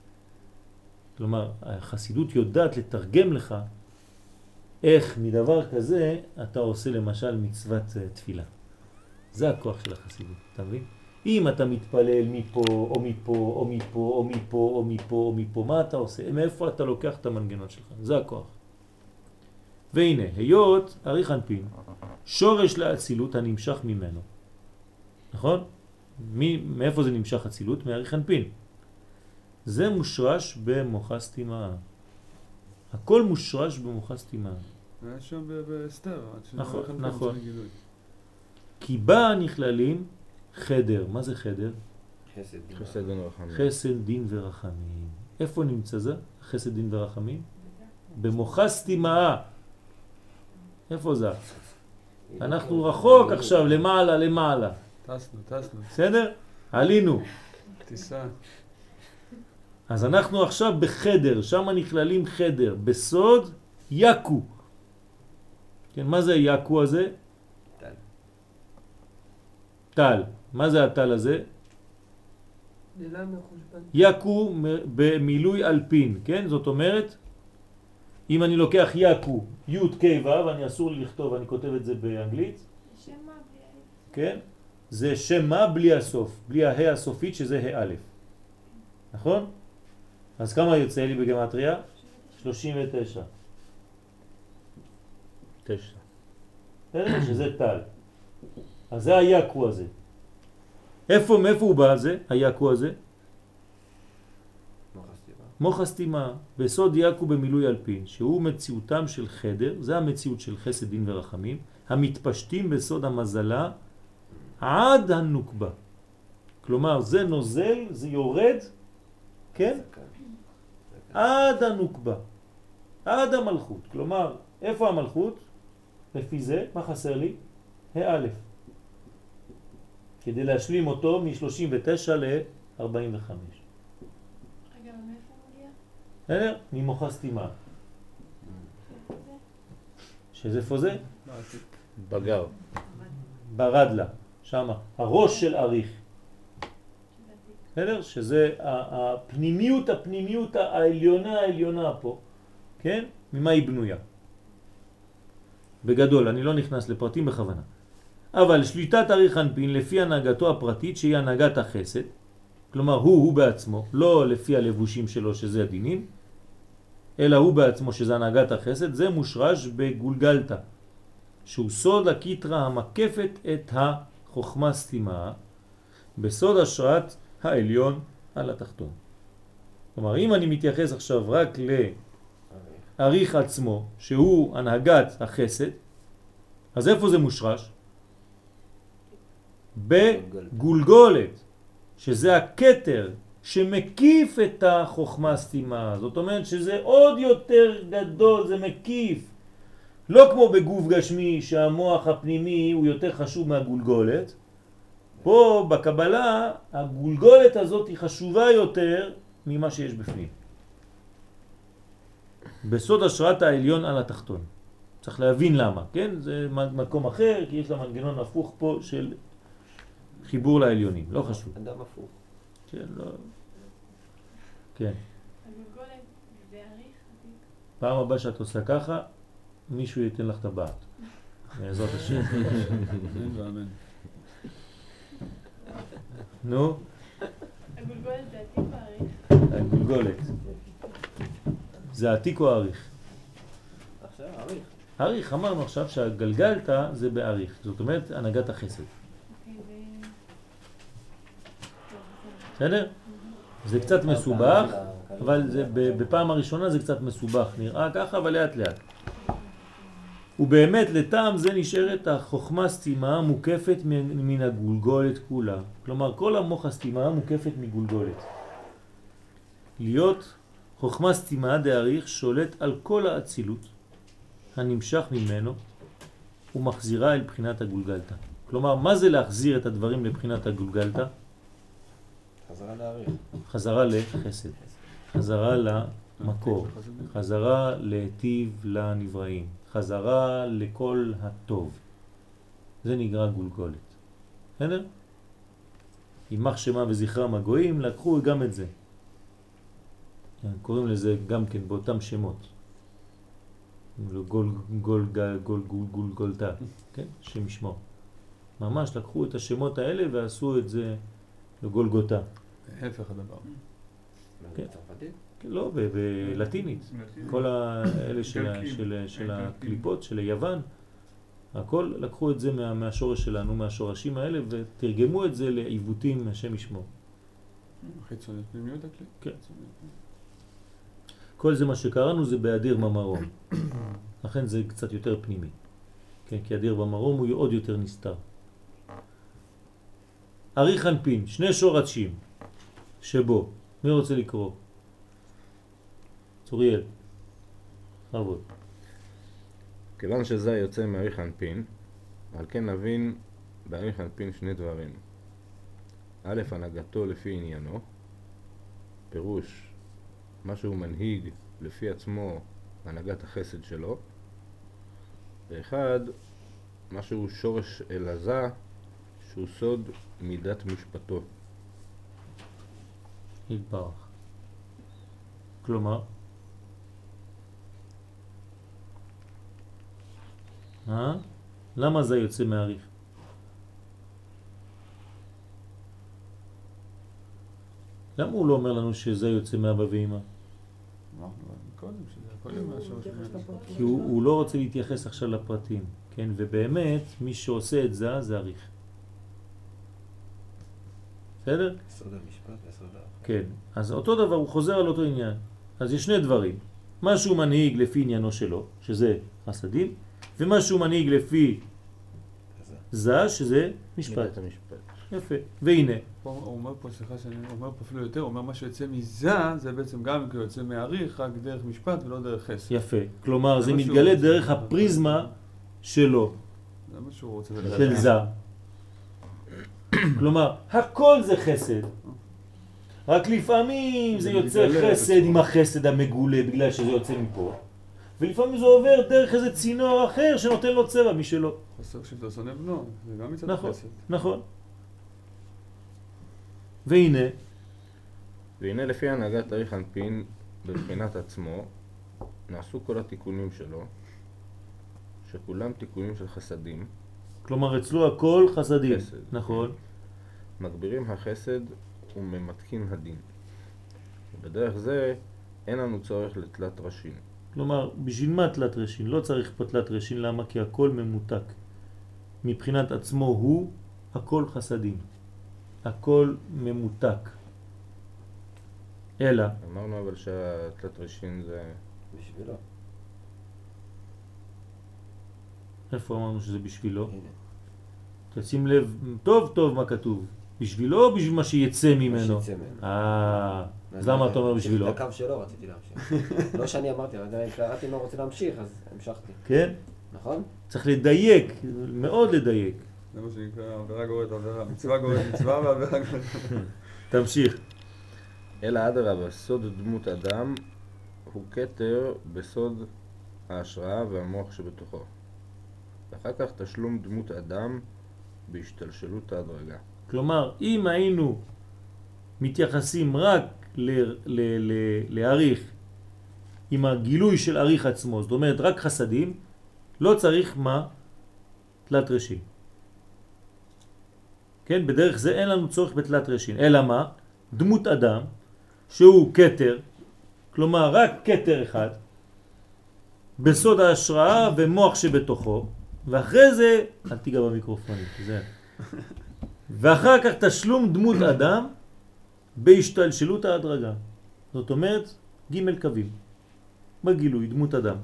כלומר, החסידות יודעת לתרגם לך איך מדבר כזה אתה עושה למשל מצוות אה, תפילה. זה הכוח של החסידות, אתה מבין? אם אתה מתפלל מפה או מפה או מפה או מפה או מפה או מפה, מה אתה עושה? מאיפה אתה לוקח את המנגנון שלך? זה הכוח. והנה, היות אריך אנפין, שורש לאצילות הנמשך ממנו. נכון? מי, מאיפה זה נמשך אצילות? מאריך אנפין. זה מושרש במוחה סתימה. הכל מושרש במוחה סתימה. היה שם ב- באסתר. עד שזה נכון, נכון. כי בה נכללים חדר. מה זה חדר? חסד. חסד דין רחמים. חסד, דין ורחמים. איפה נמצא זה? חסד, דין ורחמים? במוחה סתימה. איפה זה? אנחנו רחוק עכשיו, למעלה, למעלה. טסנו, טסנו. בסדר? עלינו. טיסה. אז אנחנו עכשיו בחדר, שם נכללים חדר, בסוד יקו. כן, מה זה יקו הזה? טל. טל. מה זה הטל הזה? יקו במילוי אלפין, כן? זאת אומרת, אם אני לוקח יקו, י' ק' ו', אני אסור לי לכתוב, אני כותב את זה באנגלית, שם מה בלי ה... כן? זה שם מה בלי הסוף, בלי הה הסופית שזה ה' א', נכון? אז כמה יוצא לי בגמטריה? 39. תשע. בסדר? שזה טל. אז זה היקו הזה. איפה, מאיפה הוא בא זה, היקו הזה? מוח הסתימה, בסוד יעקו במילוי אלפין, שהוא מציאותם של חדר, זה המציאות של חסד דין ורחמים, המתפשטים בסוד המזלה עד הנוקבה. כלומר, זה נוזל, זה יורד, כן? עד הנוקבה, עד המלכות. כלומר, איפה המלכות? לפי זה, מה חסר לי? האלף. כדי להשלים אותו מ-39 ל-45. רגע, ומאיפה הוא מגיע? בסדר? ממוחה סתימה. שזה איפה זה? בגר. ברדלה, שם, הראש של אריך. בסדר? שזה הפנימיות, הפנימיות העליונה העליונה פה, כן? ממה היא בנויה? בגדול, אני לא נכנס לפרטים בכוונה. אבל שליטת אריך אנפין לפי הנהגתו הפרטית שהיא הנהגת החסד, כלומר הוא, הוא בעצמו, לא לפי הלבושים שלו שזה הדינים, אלא הוא בעצמו שזה הנהגת החסד, זה מושרש בגולגלתא, שהוא סוד הקיטרה המקפת את החוכמה סתימה בסוד השראת העליון על התחתון. כלומר, אם אני מתייחס עכשיו רק לאריך עצמו, שהוא הנהגת החסד, אז איפה זה מושרש? בגולגולת, שזה הקטר שמקיף את החוכמה הסתימה. זאת אומרת שזה עוד יותר גדול, זה מקיף. לא כמו בגוף גשמי שהמוח הפנימי הוא יותר חשוב מהגולגולת. פה בקבלה הגולגולת הזאת היא חשובה יותר ממה שיש בפנים. בסוד השראת העליון על התחתון. צריך להבין למה, כן? זה מקום אחר, כי יש לה מנגנון הפוך פה של חיבור לעליונים, לא חשוב. אדם הפוך. כן, לא... כן. פעם הבאה שאת עושה ככה, מישהו ייתן לך טבעת. <laughs> בעזרת השם. ואמן. נו, הגולגולת זה עתיק או אריך? הגולגולת. זה עתיק או אריך? עכשיו, אריך. אריך, אמרנו עכשיו שהגלגלתא זה באריך, זאת אומרת הנהגת החסד. אוקיי, ו... טוב, בסדר? זה קצת מסובך, אבל זה, בפעם הראשונה זה קצת מסובך, נראה ככה, אבל לאט לאט. ובאמת לטעם זה נשארת החוכמה סתימה מוקפת מן הגולגולת כולה. כלומר, כל המוח הסתימה מוקפת מגולגולת. להיות חוכמה סתימה דאריך שולט על כל האצילות הנמשך ממנו ומחזירה אל בחינת הגולגלתא. כלומר, מה זה להחזיר את הדברים לבחינת הגולגלתא? חזרה להאריך. חזרה לחסד, חזרה למקור, חזרה להיטיב לנבראים, חזרה לכל הטוב. זה נקרא גולגולת. בסדר? יימח שמה וזכרם הגויים, לקחו גם את זה. כן, קוראים לזה גם כן באותם שמות. גול גול גול גול גול גולתה, כן? שם ישמור. ממש לקחו את השמות האלה ועשו את זה לגולגותה. ההפך הדבר. כן. צרפתית? לא, ב- בלטינית. כל האלה של, ה- של, של הקליפות, של היוון, הכל לקחו את זה מה, מהשורש שלנו, מהשורשים האלה, ותרגמו את זה לעיוותים, השם ישמור. חיצוניות פנימיות הכלי. כן. כל זה מה שקראנו זה באדיר במרום. <coughs> לכן זה קצת יותר פנימי. כן, כי אדיר במרום הוא עוד יותר נסתר. אריך אנפין, שני שורשים שבו, מי רוצה לקרוא? צוריאל. בכבוד. כיוון שזה יוצא מאריך אנפין, על כן נבין באריך אנפין שני דברים. א', הנהגתו לפי עניינו, פירוש מה שהוא מנהיג לפי עצמו הנהגת החסד שלו, ואחד, מה שהוא שורש אלעזה, שהוא סוד מידת משפטו. יתברך. כלומר, אה? למה זה יוצא מהאריך? למה הוא לא אומר לנו שזה יוצא מאבא ואמא? כי הוא, הוא לא רוצה להתייחס עכשיו לפרטים, כן? ובאמת, מי שעושה את זה, זה אריך. בסדר? יסוד המשפט ויסוד ה... כן. אז אותו דבר, הוא חוזר על אותו עניין. אז יש שני דברים. מה שהוא מנהיג לפי עניינו שלו, שזה חסדים, ומה שהוא מנהיג לפי זה, שזה משפט. המשפט. יפה. והנה, הוא אומר פה, סליחה שאני אומר פה אפילו יותר, הוא אומר מה שיוצא מזה, זה בעצם גם כי הוא יוצא מעריך, רק דרך משפט ולא דרך חסד. יפה. כלומר, זה זה מה שהוא מתגלה. דרך הפריזמה שלו, זה מה שהוא רוצה של זה. כלומר, הכל זה חסד. רק לפעמים זה זה יוצא חסד. עם החסד המגולה בגלל שזה יוצא מפה, ולפעמים זה עובר דרך איזה צינור אחר שנותן לו צבע משלו. חסר שבטו שונא בנו, זה גם מצד נכון. חסד. נכון. והנה, והנה לפי הנהגת אריך אנפין בבחינת עצמו, נעשו כל התיקונים שלו, שכולם תיקונים של חסדים, כלומר אצלו הכל חסדים. חסד. נכון. מגבירים החסד וממתקים הדין. בדרך זה אין לנו צורך לתלת ראשין. כלומר, בשביל מה תלת רשין? לא צריך פה תלת רשין, למה? כי הכל ממותק. מבחינת עצמו הוא, הכל חסדים. הכל ממותק. אלא, אמרנו אבל שהתלת ראשין זה... בשבילו. איפה אמרנו שזה בשבילו? הנה. תשים לב טוב טוב מה כתוב. בשבילו או בשביל מה שיצא מה ממנו? שיצא ממנו. אה, אז למה אתה אומר בשבילו? את הקו שלו רציתי להמשיך. <laughs> לא שאני אמרתי, אבל עדיין קראתי מה רוצה להמשיך, אז המשכתי. כן? נכון? צריך לדייק, מאוד לדייק. זה מה שנקרא עבירה גוררת עבירה, מצווה גוררת מצווה ועבירה גוררת <laughs> תמשיך. אלא אדרבה, סוד דמות אדם הוא כתר בסוד ההשראה והמוח שבתוכו. ואחר כך תשלום דמות אדם בהשתלשלות ההדרגה. כלומר, אם היינו מתייחסים רק ל- ל- ל- להעריך עם הגילוי של עריך עצמו, זאת אומרת רק חסדים, לא צריך מה? תלת ראשין. כן, בדרך זה אין לנו צורך בתלת ראשין, אלא מה? דמות אדם שהוא קטר, כלומר רק קטר אחד, בסוד ההשראה ומוח שבתוכו, ואחרי זה, אל תיגע במיקרופונים, זה... ואחר כך תשלום דמות אדם בהשתלשלות ההדרגה. זאת אומרת, ג' קווים. בגילוי, דמות אדם.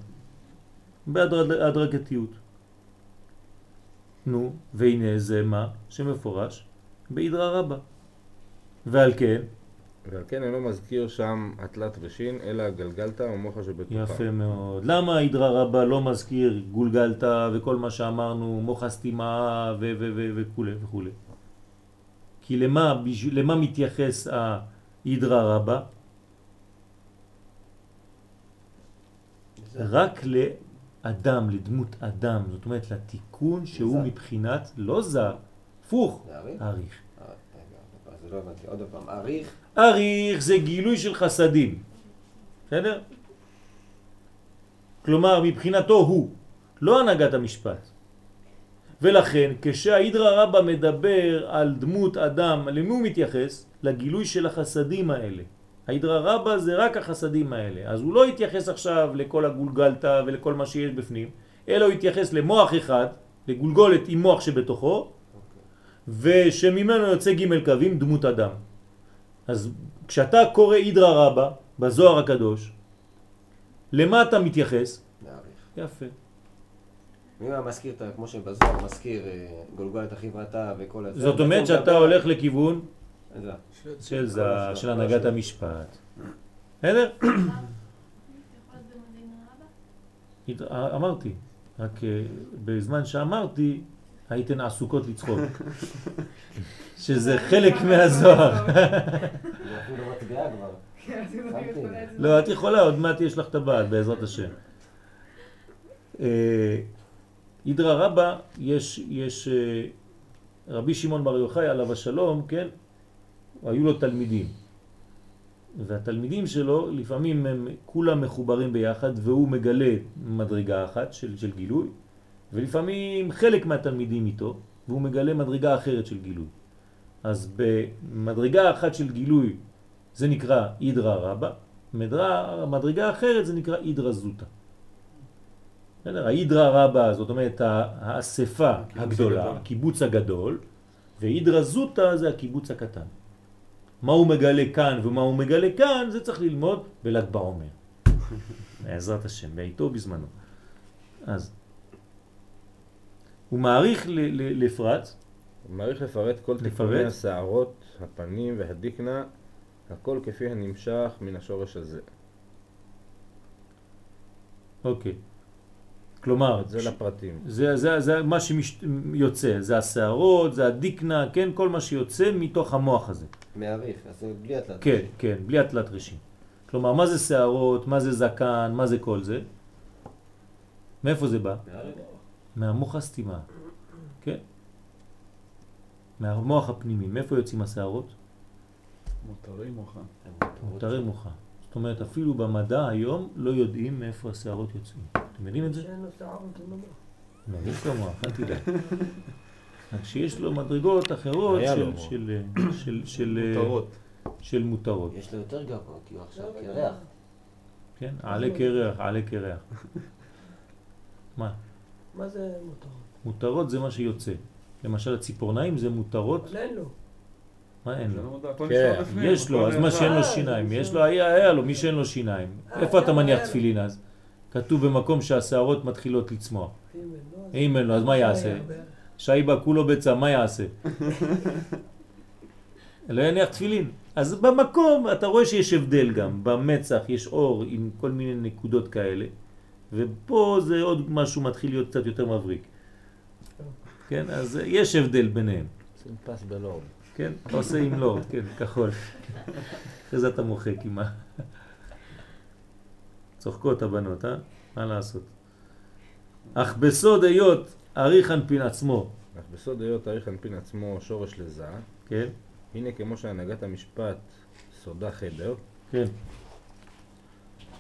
בהדרגתיות. נו, והנה זה מה שמפורש בהידרא רבה. ועל כן, ועל כן אינו מזכיר שם התלת ראשין, אלא הגלגלתא ומוחה שבתוכה. יפה מאוד. למה הידרא רבה לא מזכיר גולגלתא וכל מה שאמרנו, מוח הסתימה ו- ו- ו- וכו' וכו'? כי למה, למה מתייחס הידרא רבה? רק לאדם, לדמות אדם, זאת אומרת לתיקון שהוא זר. מבחינת לא זר, הפוך? אריך. אז לא הבנתי. עוד פעם, אריך, אריך זה גילוי של חסדים, בסדר? כלומר מבחינתו הוא, לא הנהגת המשפט. ולכן כשהאידרא רבא מדבר על דמות אדם, למי הוא מתייחס? לגילוי של החסדים האלה. האידרא רבא זה רק החסדים האלה, אז הוא לא יתייחס עכשיו לכל הגולגלתא ולכל מה שיש בפנים, אלא הוא יתייחס למוח אחד, לגולגולת עם מוח שבתוכו, ושממנו יוצא ג' קווים דמות אדם. אז כשאתה קורא אידרא רבא בזוהר הקדוש, למה אתה מתייחס? יפה. אם הוא מזכיר, את כמו שבזוהר מזכיר אה, גולגולת החברתה וכל הזה. זאת אומרת שאתה הולך לכיוון. של זה, כל של השלב, הנהגת. המשפט. בסדר? <coughs> אמרתי, רק אה, בזמן שאמרתי הייתן עסוקות לצחוק. <laughs> שזה חלק מהזוהר. <laughs> לא. כן, את. לא, את יכולה, עוד מעט יש לך טבעת, בעזרת השם. אידרא רבא, יש, יש אה, רבי שמעון בר יוחאי עליו השלום, כן? היו לו תלמידים. והתלמידים שלו לפעמים הם כולם מחוברים ביחד והוא מגלה מדרגה אחת של, של גילוי ולפעמים חלק מהתלמידים איתו והוא מגלה מדרגה אחרת של גילוי. אז במדרגה אחת של גילוי זה נקרא אידרא מדרה- מדרגה אחרת זה נקרא אידרא זוטה. בסדר? האידרא רבא זאת אומרת האספה הגדולה, הגדול. הקיבוץ הגדול, ואידרא זוטה זה הקיבוץ הקטן. מה הוא מגלה כאן ומה הוא מגלה כאן, זה צריך ללמוד בל"ג בעומר. <laughs> בעזרת השם, בעיתו בזמנו. אז הוא מעריך ל- ל- לפרט, הוא מעריך לפרט כל? תיקוני השערות, הפנים והדיקנה, הכל כפי הנמשך מן השורש הזה. אוקיי. כלומר, זה לפרטים. זה, זה, זה מה שיוצא, זה השערות, זה הדיקנה, כן, כל מה שיוצא מתוך המוח הזה. מעריך, אז זה בלי התלת. כן, כן, בלי התלת ראשים. כלומר, מה זה שערות, מה זה זקן, מה זה כל זה? מאיפה זה בא? מהמוח הסתימה, כן? מהמוח הפנימי. מאיפה יוצאים השערות? מותרי מוחה. מותרי מוחה. זאת אומרת, אפילו במדע היום לא יודעים מאיפה השערות יוצאים. אתם יודעים את זה? שאין לו שערות. לא, יש לו מוח, אל תדאג. שיש לו מדרגות אחרות של, מותרות. של מותרות. יש לו יותר גבוה, כי הוא עכשיו קרח. כן? עלה קרח, עלה קרח. מה? מה זה מותרות? מותרות זה מה שיוצא. למשל הציפורניים זה מותרות, אבל אין לו. מה אין לו? לא כן, יש לו, אז מה שאין לו אה, שיניים, זה יש. לו, היה היה לו, מי שאין לו שיניים. אה, איפה אתה מניח? תפילין אז? כתוב במקום שהשערות מתחילות לצמוח. אם אין לו, אז- לו, אז מה יעשה? שייבה כולו ביצה, מה יעשה? לא יניח תפילין. אז במקום אתה רואה שיש הבדל גם, במצח יש אור עם כל מיני נקודות כאלה, ופה זה עוד משהו מתחיל להיות קצת יותר מבריק. כן, אז יש הבדל ביניהם. שים פס בלורד. כן, עושה עם לורד, כן, כחול. אחרי זה אתה מוחק עם ה... צוחקות הבנות, אה? מה לעשות? אך בסוד היות אריך אנפין עצמו, אך בסוד היות תאריך אנפין עצמו שורש לזה, כן? הנה כמו שהנהגת המשפט סודה חדר, כן.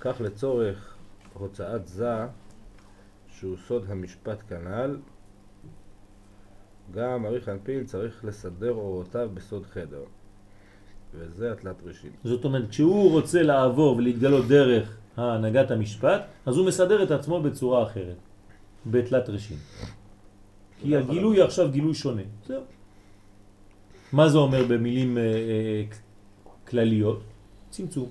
כך לצורך הוצאת זה, שהוא סוד המשפט כנ"ל, גם אריך אנפין צריך לסדר אורותיו בסוד חדר. וזה התלת ראשית. זאת אומרת, כשהוא רוצה לעבור ולהתגלות דרך הנהגת המשפט, אז הוא מסדר את עצמו בצורה אחרת, בתלת ראשים. כי הגילוי עכשיו גילוי שונה. זהו. מה זה אומר במילים אה, אה, כלליות? צמצום.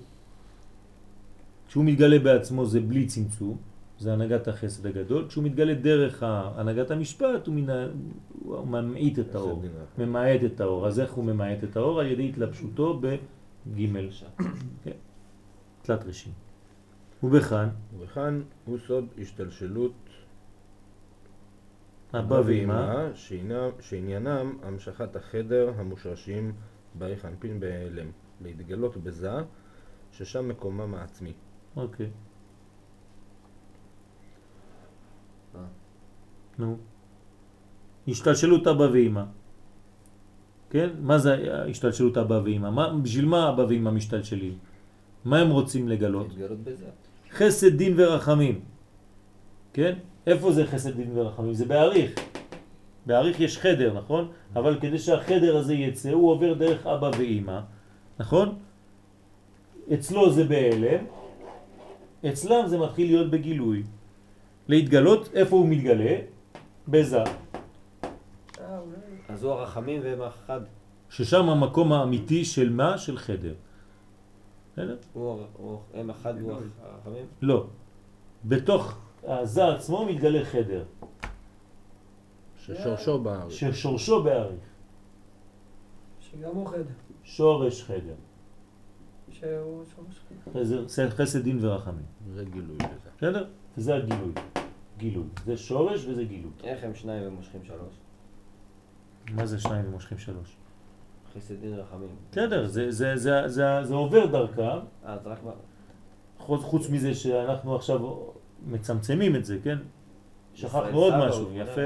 כשהוא מתגלה בעצמו זה בלי צמצום, זה הנהגת החסד הגדול. כשהוא מתגלה דרך הנהגת המשפט, הוא, מן, הוא ממעיט את האור. דין ממעט את האור. אז איך הוא ממעט את האור? על ידי התלבשותו בג' כן. תלת ראשים. ובכאן, וכאן הוא סוד השתלשלות אבא ואמא, שעניינם- המשכת החדר המושרשים באריך אנפין בהיעלם, להתגלות בזה, ששם מקומם העצמי. אוקיי. מה? נו. השתלשלות אבא ואמא. כן? מה זה השתלשלות אבא ואמא? בשביל מה אבא ואמא משתלשלים? מה הם רוצים לגלות? להתגלות בזה. חסד דין ורחמים. כן? איפה זה חסד דין ורחמים? זה בעריך. בעריך יש חדר, נכון? אבל כדי שהחדר הזה יצא, הוא עובר דרך אבא ואמא, נכון? אצלו זה בהלם, אצלם זה מתחיל להיות בגילוי. להתגלות, איפה הוא מתגלה? בזה. אה. אז הוא הרחמים והם האחד. ששם המקום האמיתי של מה? של חדר. בסדר? הוא הוא- הם אחד והוא הרחמים. לא. בתוך הזה עצמו מתגלה חדר, ששורשו בארץ. ששורשו בעריך. שגם הוא חדר. שורש חדר. שהוא שורש חדר. חסד, חסד דין ורחמים. זה גילוי לזה. בסדר? וזה הגילוי. גילוי. זה שורש וזה גילוי. איך הם שניים ומושכים שלוש? מה זה שניים ומושכים שלוש? חסד דין רחמים. בסדר, זה, זה, זה, זה, זה עובר דרכם, אז רק מה? חוץ, חוץ מזה שאנחנו עכשיו מצמצמים את זה, כן? שכחנו עוד משהו, יפה.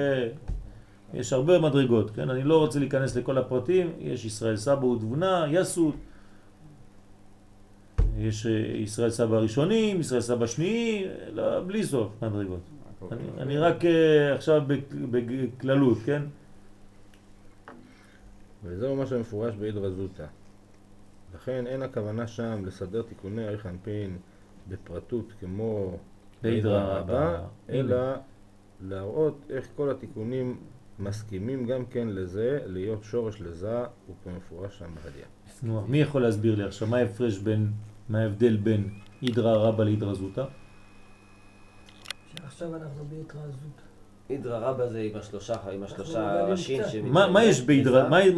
יש הרבה מדרגות, כן? אני לא רוצה להיכנס לכל הפרטים, יש ישראל סבא ותבונה, יסות, יש אה, ישראל סבא ראשונים, ישראל סבא שני, לא, בלי סוף מדרגות. אני, אני רק אה, עכשיו בכללות, כן? וזהו מה שמפורש בהידרא זוטא. לכן אין הכוונה שם לסדר תיקוני אריך אנפין בפרטות כמו בהידרא רבה, אלא להראות איך כל התיקונים מסכימים גם כן לזה, להיות שורש לזה, וכמפורש שם בהדיה. נו, מי יכול להסביר לי עכשיו מה ההפרש בין, מה ההבדל בין אידרא רבא לאידרא זוטא? שעכשיו אנחנו בהתרזות. אידרא רבא זה עם השלושה, עם השלושה ראשים. מה, מה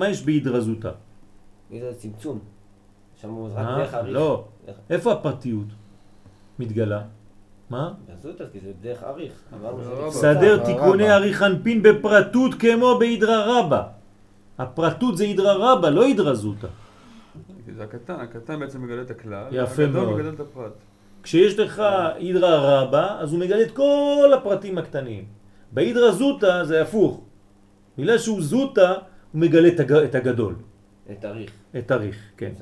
יש באידרא, זוטא? אידרא זה צמצום. שם הוא רק אה? דרך אריך. לא. דרך- איפה הפרטיות מתגלה? מה? בזוטה, כי זה דרך אריך. רבא. קבוצה. סדר רבא. תיקוני אריכנפין בפרטות כמו באידרא רבא. הפרטות זה אידרא רבא, לא אידרא זוטא. כי זה הקטן, הקטן בעצם מגלה את הכלל, יפה מאוד. מגלה את הפרט. כשיש לך אידרא רבא, אז הוא מגלה את כל הפרטים הקטנים. באידרא זוטא זה הפוך. בגלל שהוא זוטא, הוא מגלה את הג- את הגדול, את אריך. את אריך, כן.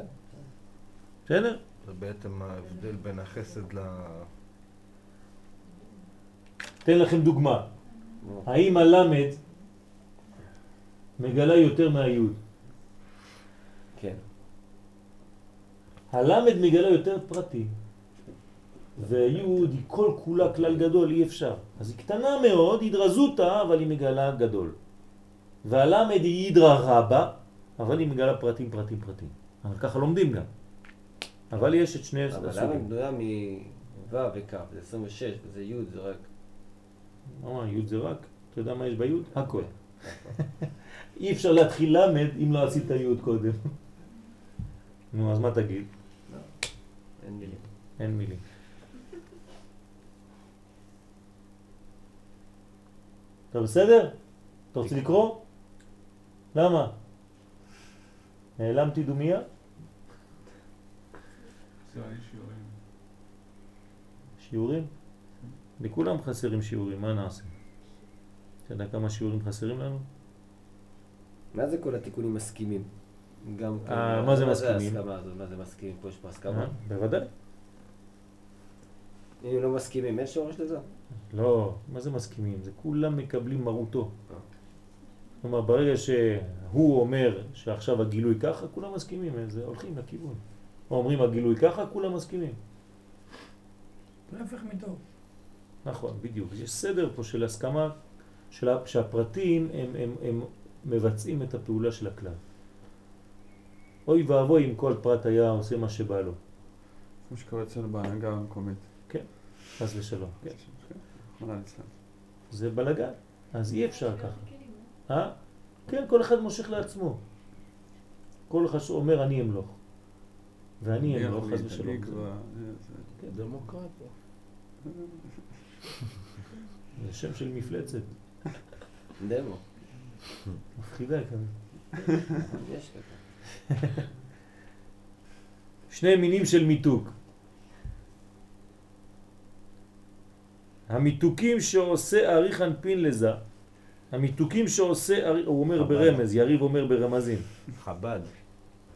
בסדר? זה בעצם ההבדל בין החסד ל... אתן לכם דוגמה. האם הלמד מגלה יותר מהיוד? כן. הלמד מגלה יותר פרטים. והיוד היא כל כולה כלל גדול, אי אפשר. אז היא קטנה מאוד, הידרא זוטא, אבל היא מגלה גדול. והלמד היא הידרא רבא, אבל היא מגלה פרטים, פרטים, פרטים. אבל ככה לומדים גם. אבל יש את שני אבל למה היא הסוגים. בנויה מו' וכ', זה 26, וזה י' זה רק... מה, יוד זה רק? אתה יודע מה יש ביוד? הכל. <laughs> אי אפשר להתחיל למד אם לא עשית יוד קודם. <laughs> נו, אז מה תגיד? אין מילים. אין מילים. אתה בסדר? אתה רוצה לקרוא? למה? נעלמתי דומיה? שיעורים? לכולם חסרים שיעורים, מה נעשה? אתה יודע כמה שיעורים חסרים לנו? מה זה כל התיקונים מסכימים? גם אה, מה זה מסכימים? מה זה מסכימים? פה יש פה הסכמה. אה? בוודאי. אם לא מסכימים, אין שורש לזה? לא, מה זה מסכימים? זה כולם מקבלים מרותו. כלומר, ברגע שהוא אומר שעכשיו הגילוי ככה, כולם מסכימים, זה הולכים לכיוון. או אומרים הגילוי ככה, כולם מסכימים. להפך מטוב. נכון, בדיוק. יש סדר פה של הסכמה, של שהפרטים הם, הם, הם מבצעים את הפעולה של הכלל. אוי ואבוי אם כל פרט היה עושה מה שבא לו, כמו שקורה אצלנו בהנהגה המקומית. חס ושלום. כן. רחמנא ליצלן. זה בלגן, אז אי אפשר ככה. אה? כן, כל אחד מושך לעצמו. כל אחד אומר אני אמלוך. ואני אני אמלוך, חס ושלום. דמוקרטיה. זה שם של מפלצת, דמו. מפחידה כזה. שני מינים של מיתוק. המיתוקים שעושה אריך אנפין לזה, המיתוקים שעושה, ארי- הוא אומר חבל. ברמז, יריב אומר ברמזים. חב"ד.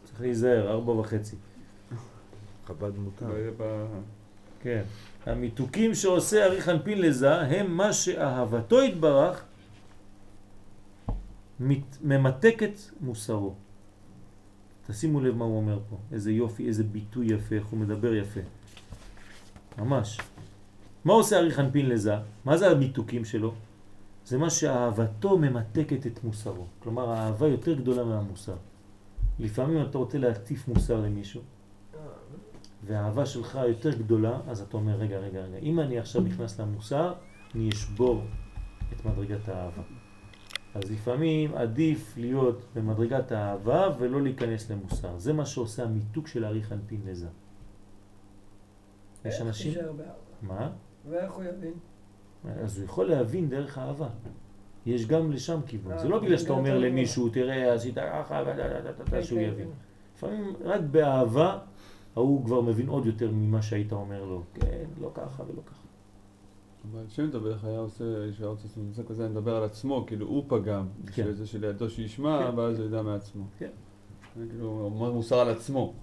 צריך להיזהר, ארבע וחצי. חב"ד מותר. לא כן. המיתוקים שעושה אריך אנפין לזה הם מה שאהבתו יתברך מת- ממתקת מוסרו. תשימו לב מה הוא אומר פה, איזה יופי, איזה ביטוי יפה, איך הוא מדבר יפה. ממש. מה עושה אריך אנפין לזה? מה זה המיתוקים שלו? זה מה שאהבתו ממתקת את מוסרו. כלומר, האהבה יותר גדולה מהמוסר. לפעמים אתה רוצה להטיף מוסר למישהו, והאהבה שלך יותר גדולה, אז אתה אומר, רגע, רגע, רגע, אם אני עכשיו נכנס למוסר, אני אשבור את מדרגת האהבה. אז לפעמים עדיף להיות במדרגת האהבה ולא להיכנס למוסר. זה מה שעושה המיתוק של אריך אנפין לזה. יש אנשים... מה? ואיך הוא יבין? אז הוא יכול להבין דרך האהבה. יש גם לשם כיוון. אה, זה לא בגלל שאתה אומר יותר למישהו, תראה, עשית ככה, כן, שהוא כן, יבין. כן. לפעמים רק באהבה, ההוא כבר מבין עוד יותר ממה שהיית אומר לו. כן, לא ככה ולא ככה. אבל שם דברך היה עושה, שהיה רוצה לעשות נושא כזה, מדבר על עצמו, כאילו הוא פגם, כן. בשביל זה שלידו שישמע, כן. ואז הוא ידע מעצמו. כן. זה כאילו, הוא אומר מוסר על עצמו.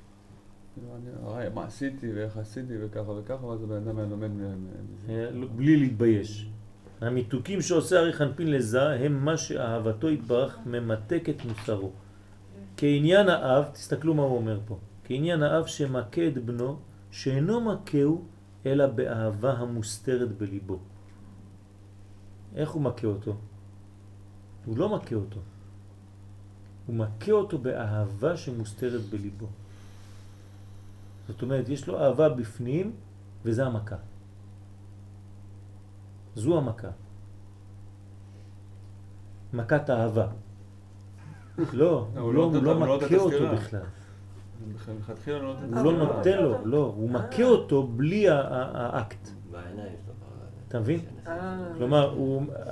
כאילו, הרי, מה עשיתי, ואיך עשיתי, וככה וככה, ואז הבן אדם היה לומד מזה. אה, לא- בלי להתבייש. המיתוקים שעושה ארי חנפין לזה הם מה שאהבתו יתברך ממתק את מוסרו. כעניין האב, תסתכלו מה הוא אומר פה, כעניין האב שמכה את בנו, שאינו מכהו אלא באהבה המוסתרת בליבו. איך הוא מכה אותו? הוא לא מכה אותו. הוא מכה אותו באהבה שמוסתרת בליבו. זאת אומרת, יש לו אהבה בפנים, וזה המכה. זו המכה. מכת אהבה. לא, הוא לא מכה אותו. בכלל. לא הוא לא. נותן לו, לא, הוא מכה אותו בלי האקט. אתה מבין? אה, כלומר,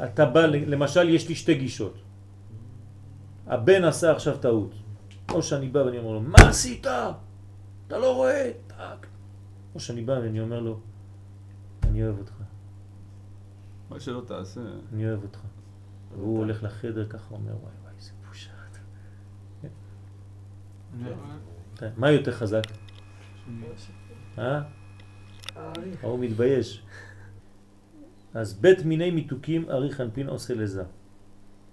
אתה בא, ל- למשל, יש לי שתי גישות. הבן עשה עכשיו טעות. או שאני בא ואני אומר לו, מה עשית? אתה לא רואה? טק. או שאני בא ואני אומר לו, אני אוהב אותך, מה שלא תעשה. אני אוהב אותך. והוא הולך לחדר ככה, אומר, וואי וואי, איזה בושה. אתה- מה יותר חזק? אה? ההוא מתבייש. אז בית מיני מיתוקים ארי חנפין עושה לזה.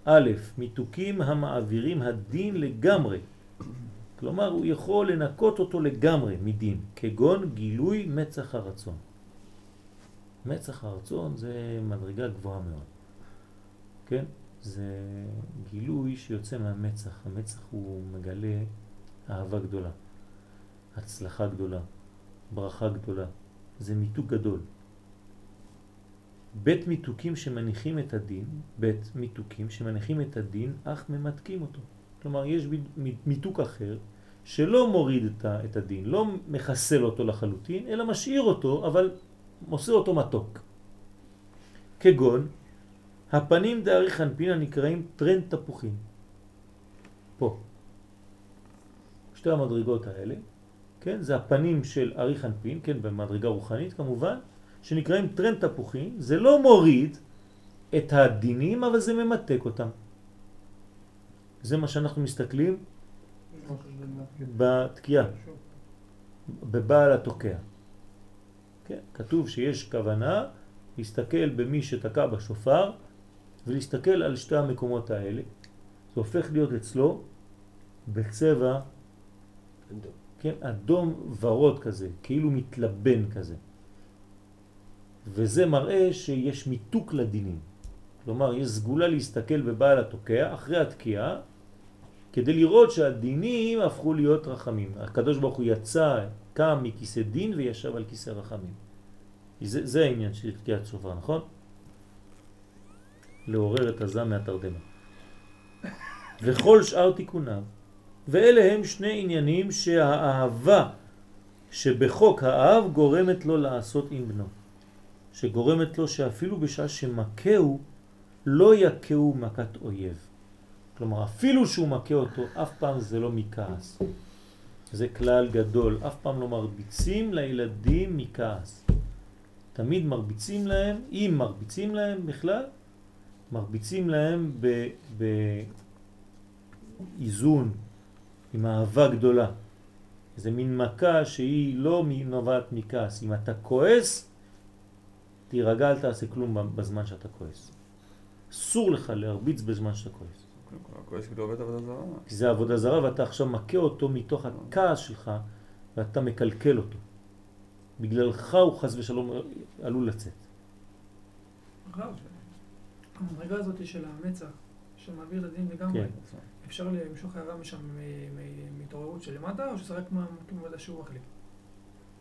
א', מיתוקים המעבירים הדין לגמרי. כלומר, הוא יכול לנקות אותו לגמרי מדין, כגון גילוי מצח הרצון. מצח הרצון זה מדרגה גבוהה מאוד. כן? זה גילוי שיוצא מהמצח. המצח הוא מגלה אהבה גדולה, הצלחה גדולה, ברכה גדולה. זה מיתוק גדול. בית מיתוקים שמניחים את הדין, בית מיתוקים שמניחים את הדין, אך ממתקים אותו. כלומר, יש מיתוק אחר שלא מוריד את הדין, לא מחסל אותו לחלוטין, אלא משאיר אותו, אבל עושה אותו מתוק. כגון, הפנים דארי חנפין הנקראים טרנד תפוחים. פה. שתי המדרגות האלה, כן, זה הפנים של ארי חנפין, כן, במדרגה רוחנית כמובן, שנקראים טרנד תפוחים, זה לא מוריד את הדינים, אבל זה ממתק אותם. זה מה שאנחנו מסתכלים בתקיעה, בבעל התוקע. כן, כתוב שיש כוונה להסתכל במי שתקע בשופר ולהסתכל על שתי המקומות האלה. זה הופך להיות אצלו בצבע כן, אדום ורוד כזה, כאילו מתלבן כזה. וזה מראה שיש מיתוק לדינים. כלומר, יש סגולה להסתכל בבעל התוקע אחרי התקיעה, כדי לראות שהדינים הפכו להיות רחמים. הקדוש ברוך הוא יצא, קם מכיסא דין וישב על כיסא רחמים. זה, זה העניין של תקיעת שופר, נכון? לעורר את הזעם מהתרדמה. וכל שאר תיקוניו ואלה הם שני עניינים שהאהבה שבחוק האב גורמת לו לעשות עם בנו. שגורמת לו שאפילו בשעה שמכהו לא יכהו מכת אויב. כלומר, אפילו שהוא מכה אותו, אף פעם זה לא מכעס. זה כלל גדול, אף פעם לא מרביצים לילדים מכעס. תמיד מרביצים להם, אם מרביצים להם בכלל, מרביצים להם באיזון, עם אהבה גדולה. זה מין מכה שהיא לא נובעת מכעס. אם אתה כועס, תירגע, אל תעשה כלום בזמן שאתה כועס. אסור לך להרביץ בזמן שאתה כועס. קודם כל, הכועס כאילו עובד עבודה זרה. כי זה עבודה זרה ואתה עכשיו מכה אותו מתוך הכעס שלך ואתה מקלקל אותו. בגללך הוא חס ושלום עלול לצאת. עכשיו, המדרגה הזאת של המצח, שמעביר את הדין לגמרי, כן. אפשר למשוך הערה משם מהתעוררות של למטה, או שזה רק מה- כמו בדע שהוא מחליט?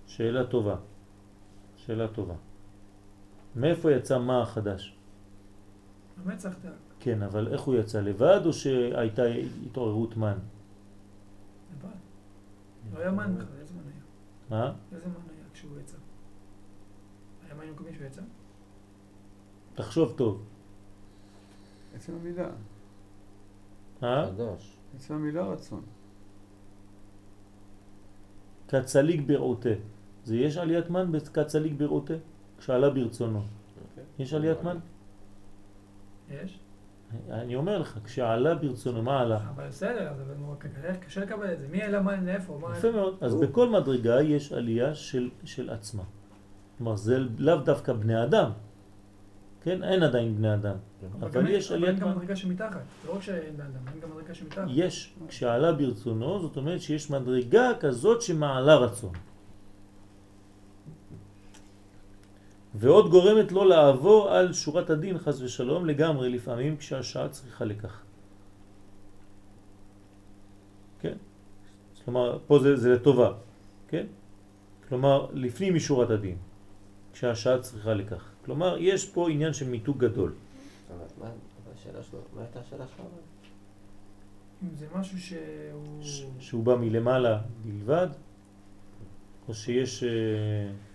שאלה טובה. שאלה טובה. מאיפה יצא מה החדש? המצח דק, כן, אבל איך הוא יצא? לבד או שהייתה התעוררות מן? לבד. לא היה מן בכלל, איזה מן היה? מה? איזה מן היה כשהוא יצא? היה מים מקומי שהוא יצא? תחשוב טוב. עצם המילה. אה? חדש. עצם המילה רצון. קצליק ברעותה. זה יש עליית מן בקצליק ברעותה? כשעלה ברצונו. יש עליית מן? יש? אני אומר לך, כשעלה ברצונו, מה עלה? אבל בסדר, אז אבל קשה- לקבל את זה. מי העלה מן לאיפה? מה... יפה מאוד. אז בכל מדרגה יש עלייה של, של עצמה. כלומר, זה לאו דווקא בני אדם. כן? אין עדיין בני אדם. אבל אבל יש אבל אין עליית גם. מדרגה שמתחת. לא רק שאין בן אדם, אין גם מדרגה שמתחת. יש, כשעלה ברצונו, זאת אומרת שיש מדרגה כזאת שמעלה רצון. ועוד גורמת לו לעבור על שורת הדין חס ושלום לגמרי לפעמים כשהשעה צריכה לכך. כן? כלומר, פה זה, זה לטובה, כן? כלומר, לפנים משורת הדין, כשהשעה צריכה לכך. כלומר, יש פה עניין של מיתוג גדול. אבל מה אבל השאלה שלו, מה הייתה השאלה שלך? אם זה משהו שהוא... ש- שהוא בא מלמעלה בלבד, או שיש... אה,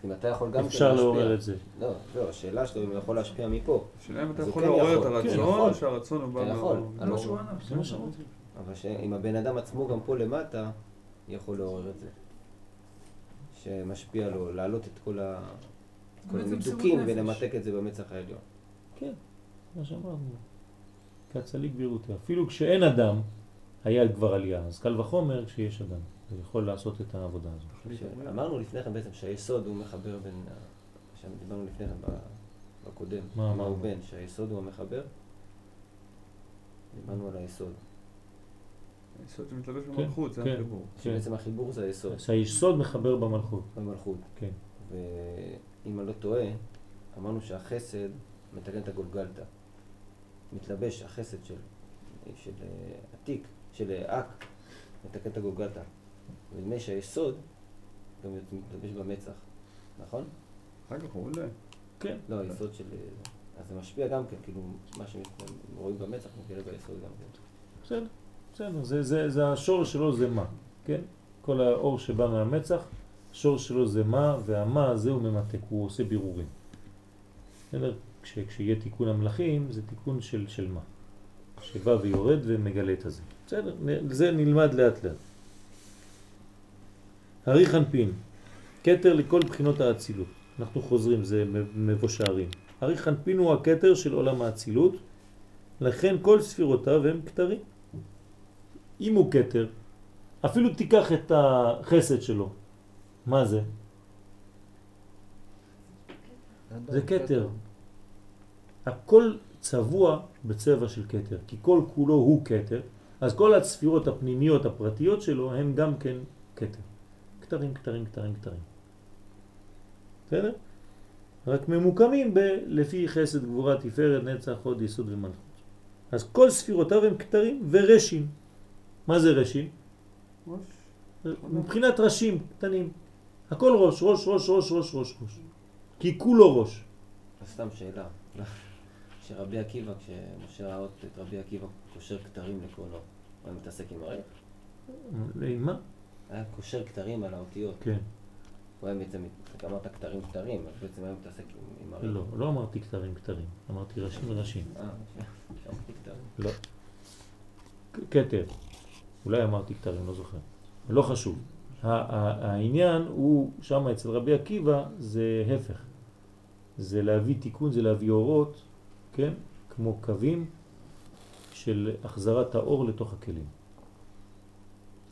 אם אתה יכול גם כן אפשר להשפיע. לעורר את זה. לא, לא, השאלה שלו אם הוא יכול להשפיע מפה. השאלה אם אתה יכול כן לעורר את כן, הרצון. או שהרצון הוא בא אתה יכול. מה... זה מה שהוא ענה. זה מה שאמרתי. אבל שאם הבן אדם עצמו גם פה למטה, יכול לעורר את זה. שמשפיע לו, להעלות את כל, המיתוקים. ולמתק את זה במצח העליון. כן, מה שאמרנו. כצליק בירותי. אפילו כשאין אדם, היה כבר עלייה. אז קל וחומר כשיש אדם. הוא יכול לעשות את העבודה הזאת. אמרנו לפני כן בעצם שהיסוד הוא מחבר בין, שדיברנו לפני כן ב- בקודם, מה מה אמרנו? הוא בן, שהיסוד הוא המחבר. דיברנו על היסוד. היסוד שמתלבש כן, במלכות, זה כן. החיבור. שבעצם החיבור זה היסוד, שהיסוד מחבר במלכות. במלכות. כן. ואם אני לא טועה, אמרנו שהחסד מתקן את הגולגלתא. מתלבש החסד של, של אה, עתיק, של אה, אק, מתקן את הגולגלתא. ונדמה לי שהיסוד גם מתלבש במצח, נכון? אחר כך הוא עולה. כן. לא, היסוד של... אז זה משפיע גם כן, כאילו, מה שרואים במצח מתגלה ביסוד גם כן. בסדר, בסדר. זה, זה, זה השור שלו זה מה, כן? כל האור שבא מהמצח, השור שלו זה מה, והמה הזה הוא ממתק, הוא עושה בירורים. בסדר? כש, כשיהיה תיקון המלאכים, זה תיקון של, של מה? שבא ויורד ומגלה את הזה. בסדר, זה נלמד לאט לאט. הרי חנפין, כתר לכל בחינות האצילות. אנחנו חוזרים, זה מ- מבוא שערים. הרי חנפין הוא הכתר של עולם האצילות, לכן כל ספירותיו הם כתרים. אם הוא כתר, אפילו תיקח את החסד שלו, מה זה? זה כתר. הכל צבוע בצבע של כתר, כי כל כולו הוא כתר, אז כל הספירות הפנימיות הפרטיות שלו הם גם כן כתר. כתרים, כתרים, כתרים, כתרים. בסדר? רק ממוקמים ב- לפי חסד, גבורה, תפארת, נצח, הוד, יסוד ומלכות. אז כל ספירותיו הם כתרים ורשים. מה זה רשים? ראש. מבחינת ראשים קטנים. הכל ראש, ראש, ראש, ראש, ראש, ראש, ראש. כי כולו ראש. אז סתם שאלה. <laughs> כשרבי עקיבא, כשמשה ראה את רבי עקיבא קושר כתרים לקרונו, הוא מתעסק עם הרי? עם מה? היה קושר כתרים על האותיות. כן. הוא היה בעצם, אמרת כתרים כתרים, אז בעצם היה מתעסק עם, הרי. לא, לא אמרתי כתרים כתרים. אמרתי ראשים ראשים. אה, <laughs> אמרתי כתרים. לא. כתר. אולי אמרתי כתרים, לא זוכר. לא חשוב. העניין הוא, שם אצל רבי עקיבא, זה הפך. זה להביא תיקון, זה להביא אורות, כן? כמו קווים של החזרת האור לתוך הכלים.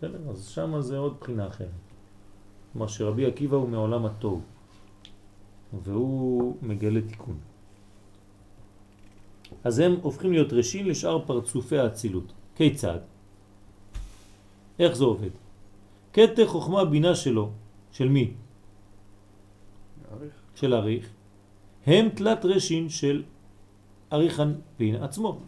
בסדר? אז שם זה עוד בחינה אחרת. כלומר שרבי עקיבא הוא מעולם התוהו, והוא מגלה תיקון. אז הם הופכים להיות ראשים לשאר פרצופי האצילות. כיצד? איך זה עובד? כתר חוכמה בינה שלו, של מי? יאריך. של אריך, הם תלת רשין של אריך אנפין עצמו.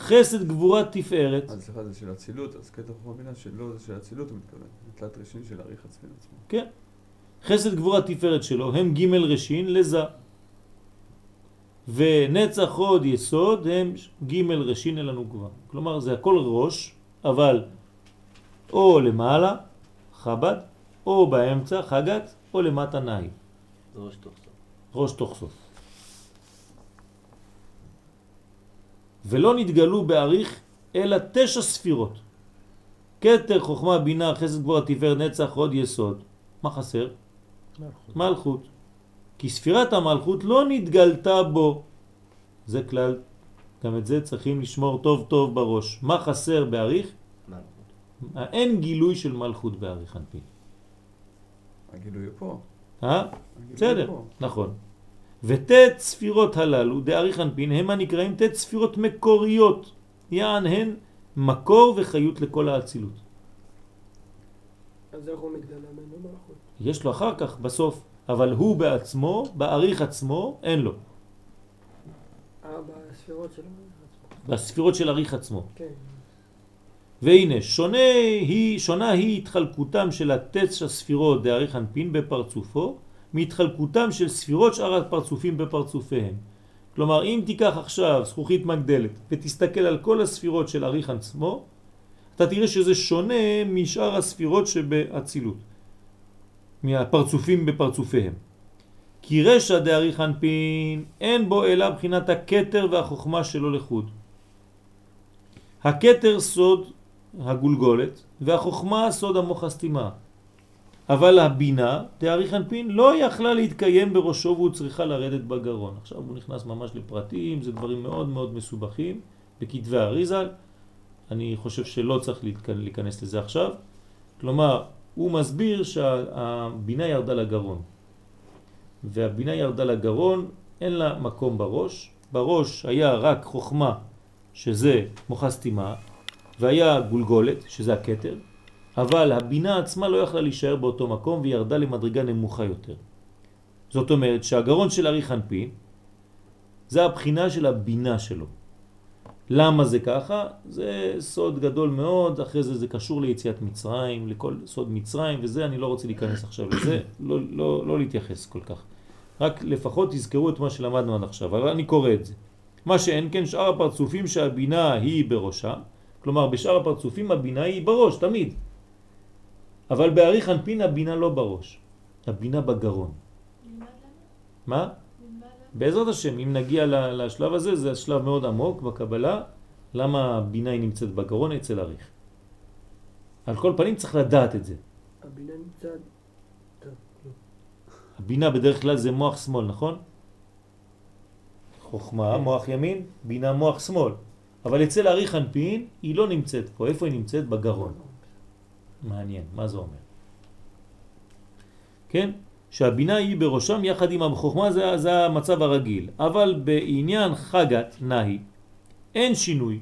חסד גבורה תפארת, אז סליחה, זה של אצילות, אז קטע חוכמה בינה שלו זה של אצילות הוא מתכוון. זה תלת ראשין של אריך עצמין עצמו. כן, חסד גבורה תפארת שלו הם ג' רשין לזה. ונצח הוד יסוד הם ג' רשין אל הנוגבה. כלומר זה הכל ראש, אבל או למעלה, חב"ד, או באמצע, חגת, או למטה נאי. ראש תוך סוף. ראש תוך סוף. ולא נתגלו באריך אלא תשע ספירות. כתר, חוכמה, בינה, חסד, גבורה, תפארת, נצח, עוד יסוד. מה חסר? מלכות. מלכות. כי ספירת המלכות לא נתגלתה בו. זה כלל, גם את זה צריכים לשמור טוב טוב בראש. מה חסר באריך? מלכות. אין גילוי של מלכות באריך אנפין. הגילוי הוא פה. אה? בסדר. נכון. וט' ספירות הללו, דאריך אנפין, הם הנקראים ט' ספירות מקוריות. יען הן מקור וחיות לכל האצילות. אז איך הוא מתגלה ממנו מלכות? יש לו אחר כך, בסוף, אבל הוא בעצמו, בעריך עצמו, אין לו. אה, בספירות שלו. בספירות של עריך עצמו. כן. והנה, שונה היא, שונה היא התחלקותם של התשע ספירות דאריך אנפין בפרצופו, מהתחלקותם של ספירות שאר הפרצופים בפרצופיהם. כלומר, אם תיקח עכשיו זכוכית מגדלת ותסתכל על כל הספירות של אריך עצמו, אתה תראה שזה שונה משאר הספירות שבאצילות, מהפרצופים בפרצופיהם. כי רשע דאריך אנפין אין בו אלא בחינת הכתר והחוכמה שלו לחוד. הכתר סוד הגולגולת והחוכמה סוד המוח הסתימה. אבל הבינה, תאריך אנפין, לא יכלה להתקיים בראשו והוא צריכה לרדת בגרון. עכשיו הוא נכנס ממש לפרטים, זה דברים מאוד מאוד מסובכים בכתבי האריזל. אני חושב שלא צריך להיכנס לזה עכשיו. כלומר, הוא מסביר שהבינה ירדה לגרון. והבינה ירדה לגרון, אין לה מקום בראש. בראש היה רק חוכמה, שזה מוחה סתימה, והיה גולגולת, שזה הקטר, אבל הבינה עצמה לא יכלה להישאר באותו מקום והיא ירדה למדרגה נמוכה יותר. זאת אומרת שהגרון של ארי חנפין זה הבחינה של הבינה שלו. למה זה ככה? זה סוד גדול מאוד, אחרי זה זה קשור ליציאת מצרים, לכל סוד מצרים וזה, אני לא רוצה להיכנס עכשיו לזה, לא, לא, לא להתייחס כל כך. רק לפחות תזכרו את מה שלמדנו עד עכשיו, אבל אני קורא את זה. מה שאין כן שאר הפרצופים שהבינה היא בראשה, כלומר בשאר הפרצופים הבינה היא בראש, תמיד. אבל בעריך אנפין הבינה לא בראש, הבינה בגרון. מה? בעזרת השם, אם נגיע לשלב הזה, זה שלב מאוד עמוק בקבלה, למה הבינה היא נמצאת בגרון אצל אריך. על כל פנים צריך לדעת את זה. הבינה נמצאת... הבינה בדרך כלל זה מוח שמאל, נכון? חוכמה, מוח ימין, בינה מוח שמאל. אבל אצל אריך אנפין היא לא נמצאת פה. איפה היא נמצאת? בגרון. מעניין, מה זה אומר? כן? שהבינה היא בראשם יחד עם החוכמה זה, זה המצב הרגיל. אבל בעניין חגת נהי אין שינוי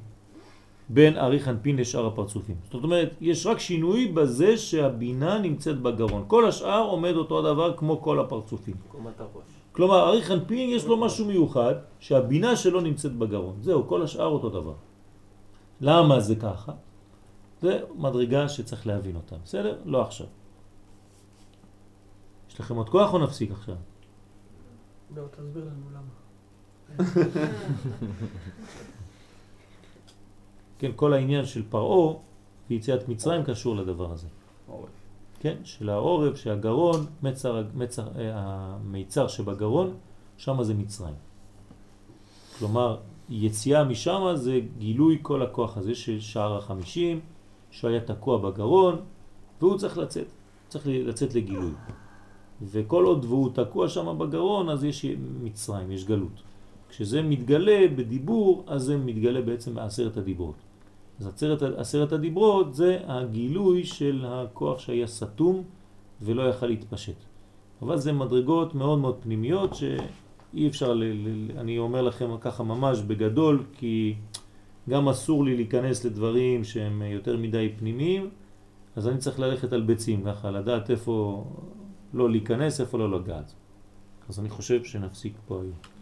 בין אריך אנפין לשאר הפרצופים. זאת אומרת, יש רק שינוי בזה שהבינה נמצאת בגרון. כל השאר עומד אותו הדבר כמו כל הפרצופים. קומת הראש. כלומר, אריך אנפין יש לו משהו מיוחד שהבינה שלו נמצאת בגרון. זהו, כל השאר אותו דבר. למה זה ככה? זה מדרגה שצריך להבין אותה. בסדר? לא עכשיו. יש לכם עוד כוח או נפסיק עכשיו? לא, תסביר לנו למה. <laughs> כן, כל העניין של פרעו ויציאת מצרים קשור לדבר הזה. עורף. כן, של העורף, שהגרון, מצר, מצר, אה, המיצר שבגרון, שם זה מצרים. כלומר, יציאה משם זה גילוי כל הכוח הזה של שער החמישים, שהיה תקוע בגרון, והוא צריך לצאת, צריך לצאת לגילוי. וכל עוד והוא תקוע שם בגרון, אז יש מצרים, יש גלות. כשזה מתגלה בדיבור, אז זה מתגלה בעצם בעשרת הדיברות. אז עשרת, עשרת הדיברות זה הגילוי של הכוח שהיה סתום ולא יכל להתפשט. אבל זה מדרגות מאוד מאוד פנימיות שאי אפשר, ל, ל, אני אומר לכם ככה ממש בגדול, כי גם אסור לי להיכנס לדברים שהם יותר מדי פנימיים, אז אני צריך ללכת על ביצים ככה, לדעת איפה לא להיכנס, איפה לא לגעת. אז אני חושב שנפסיק פה היום.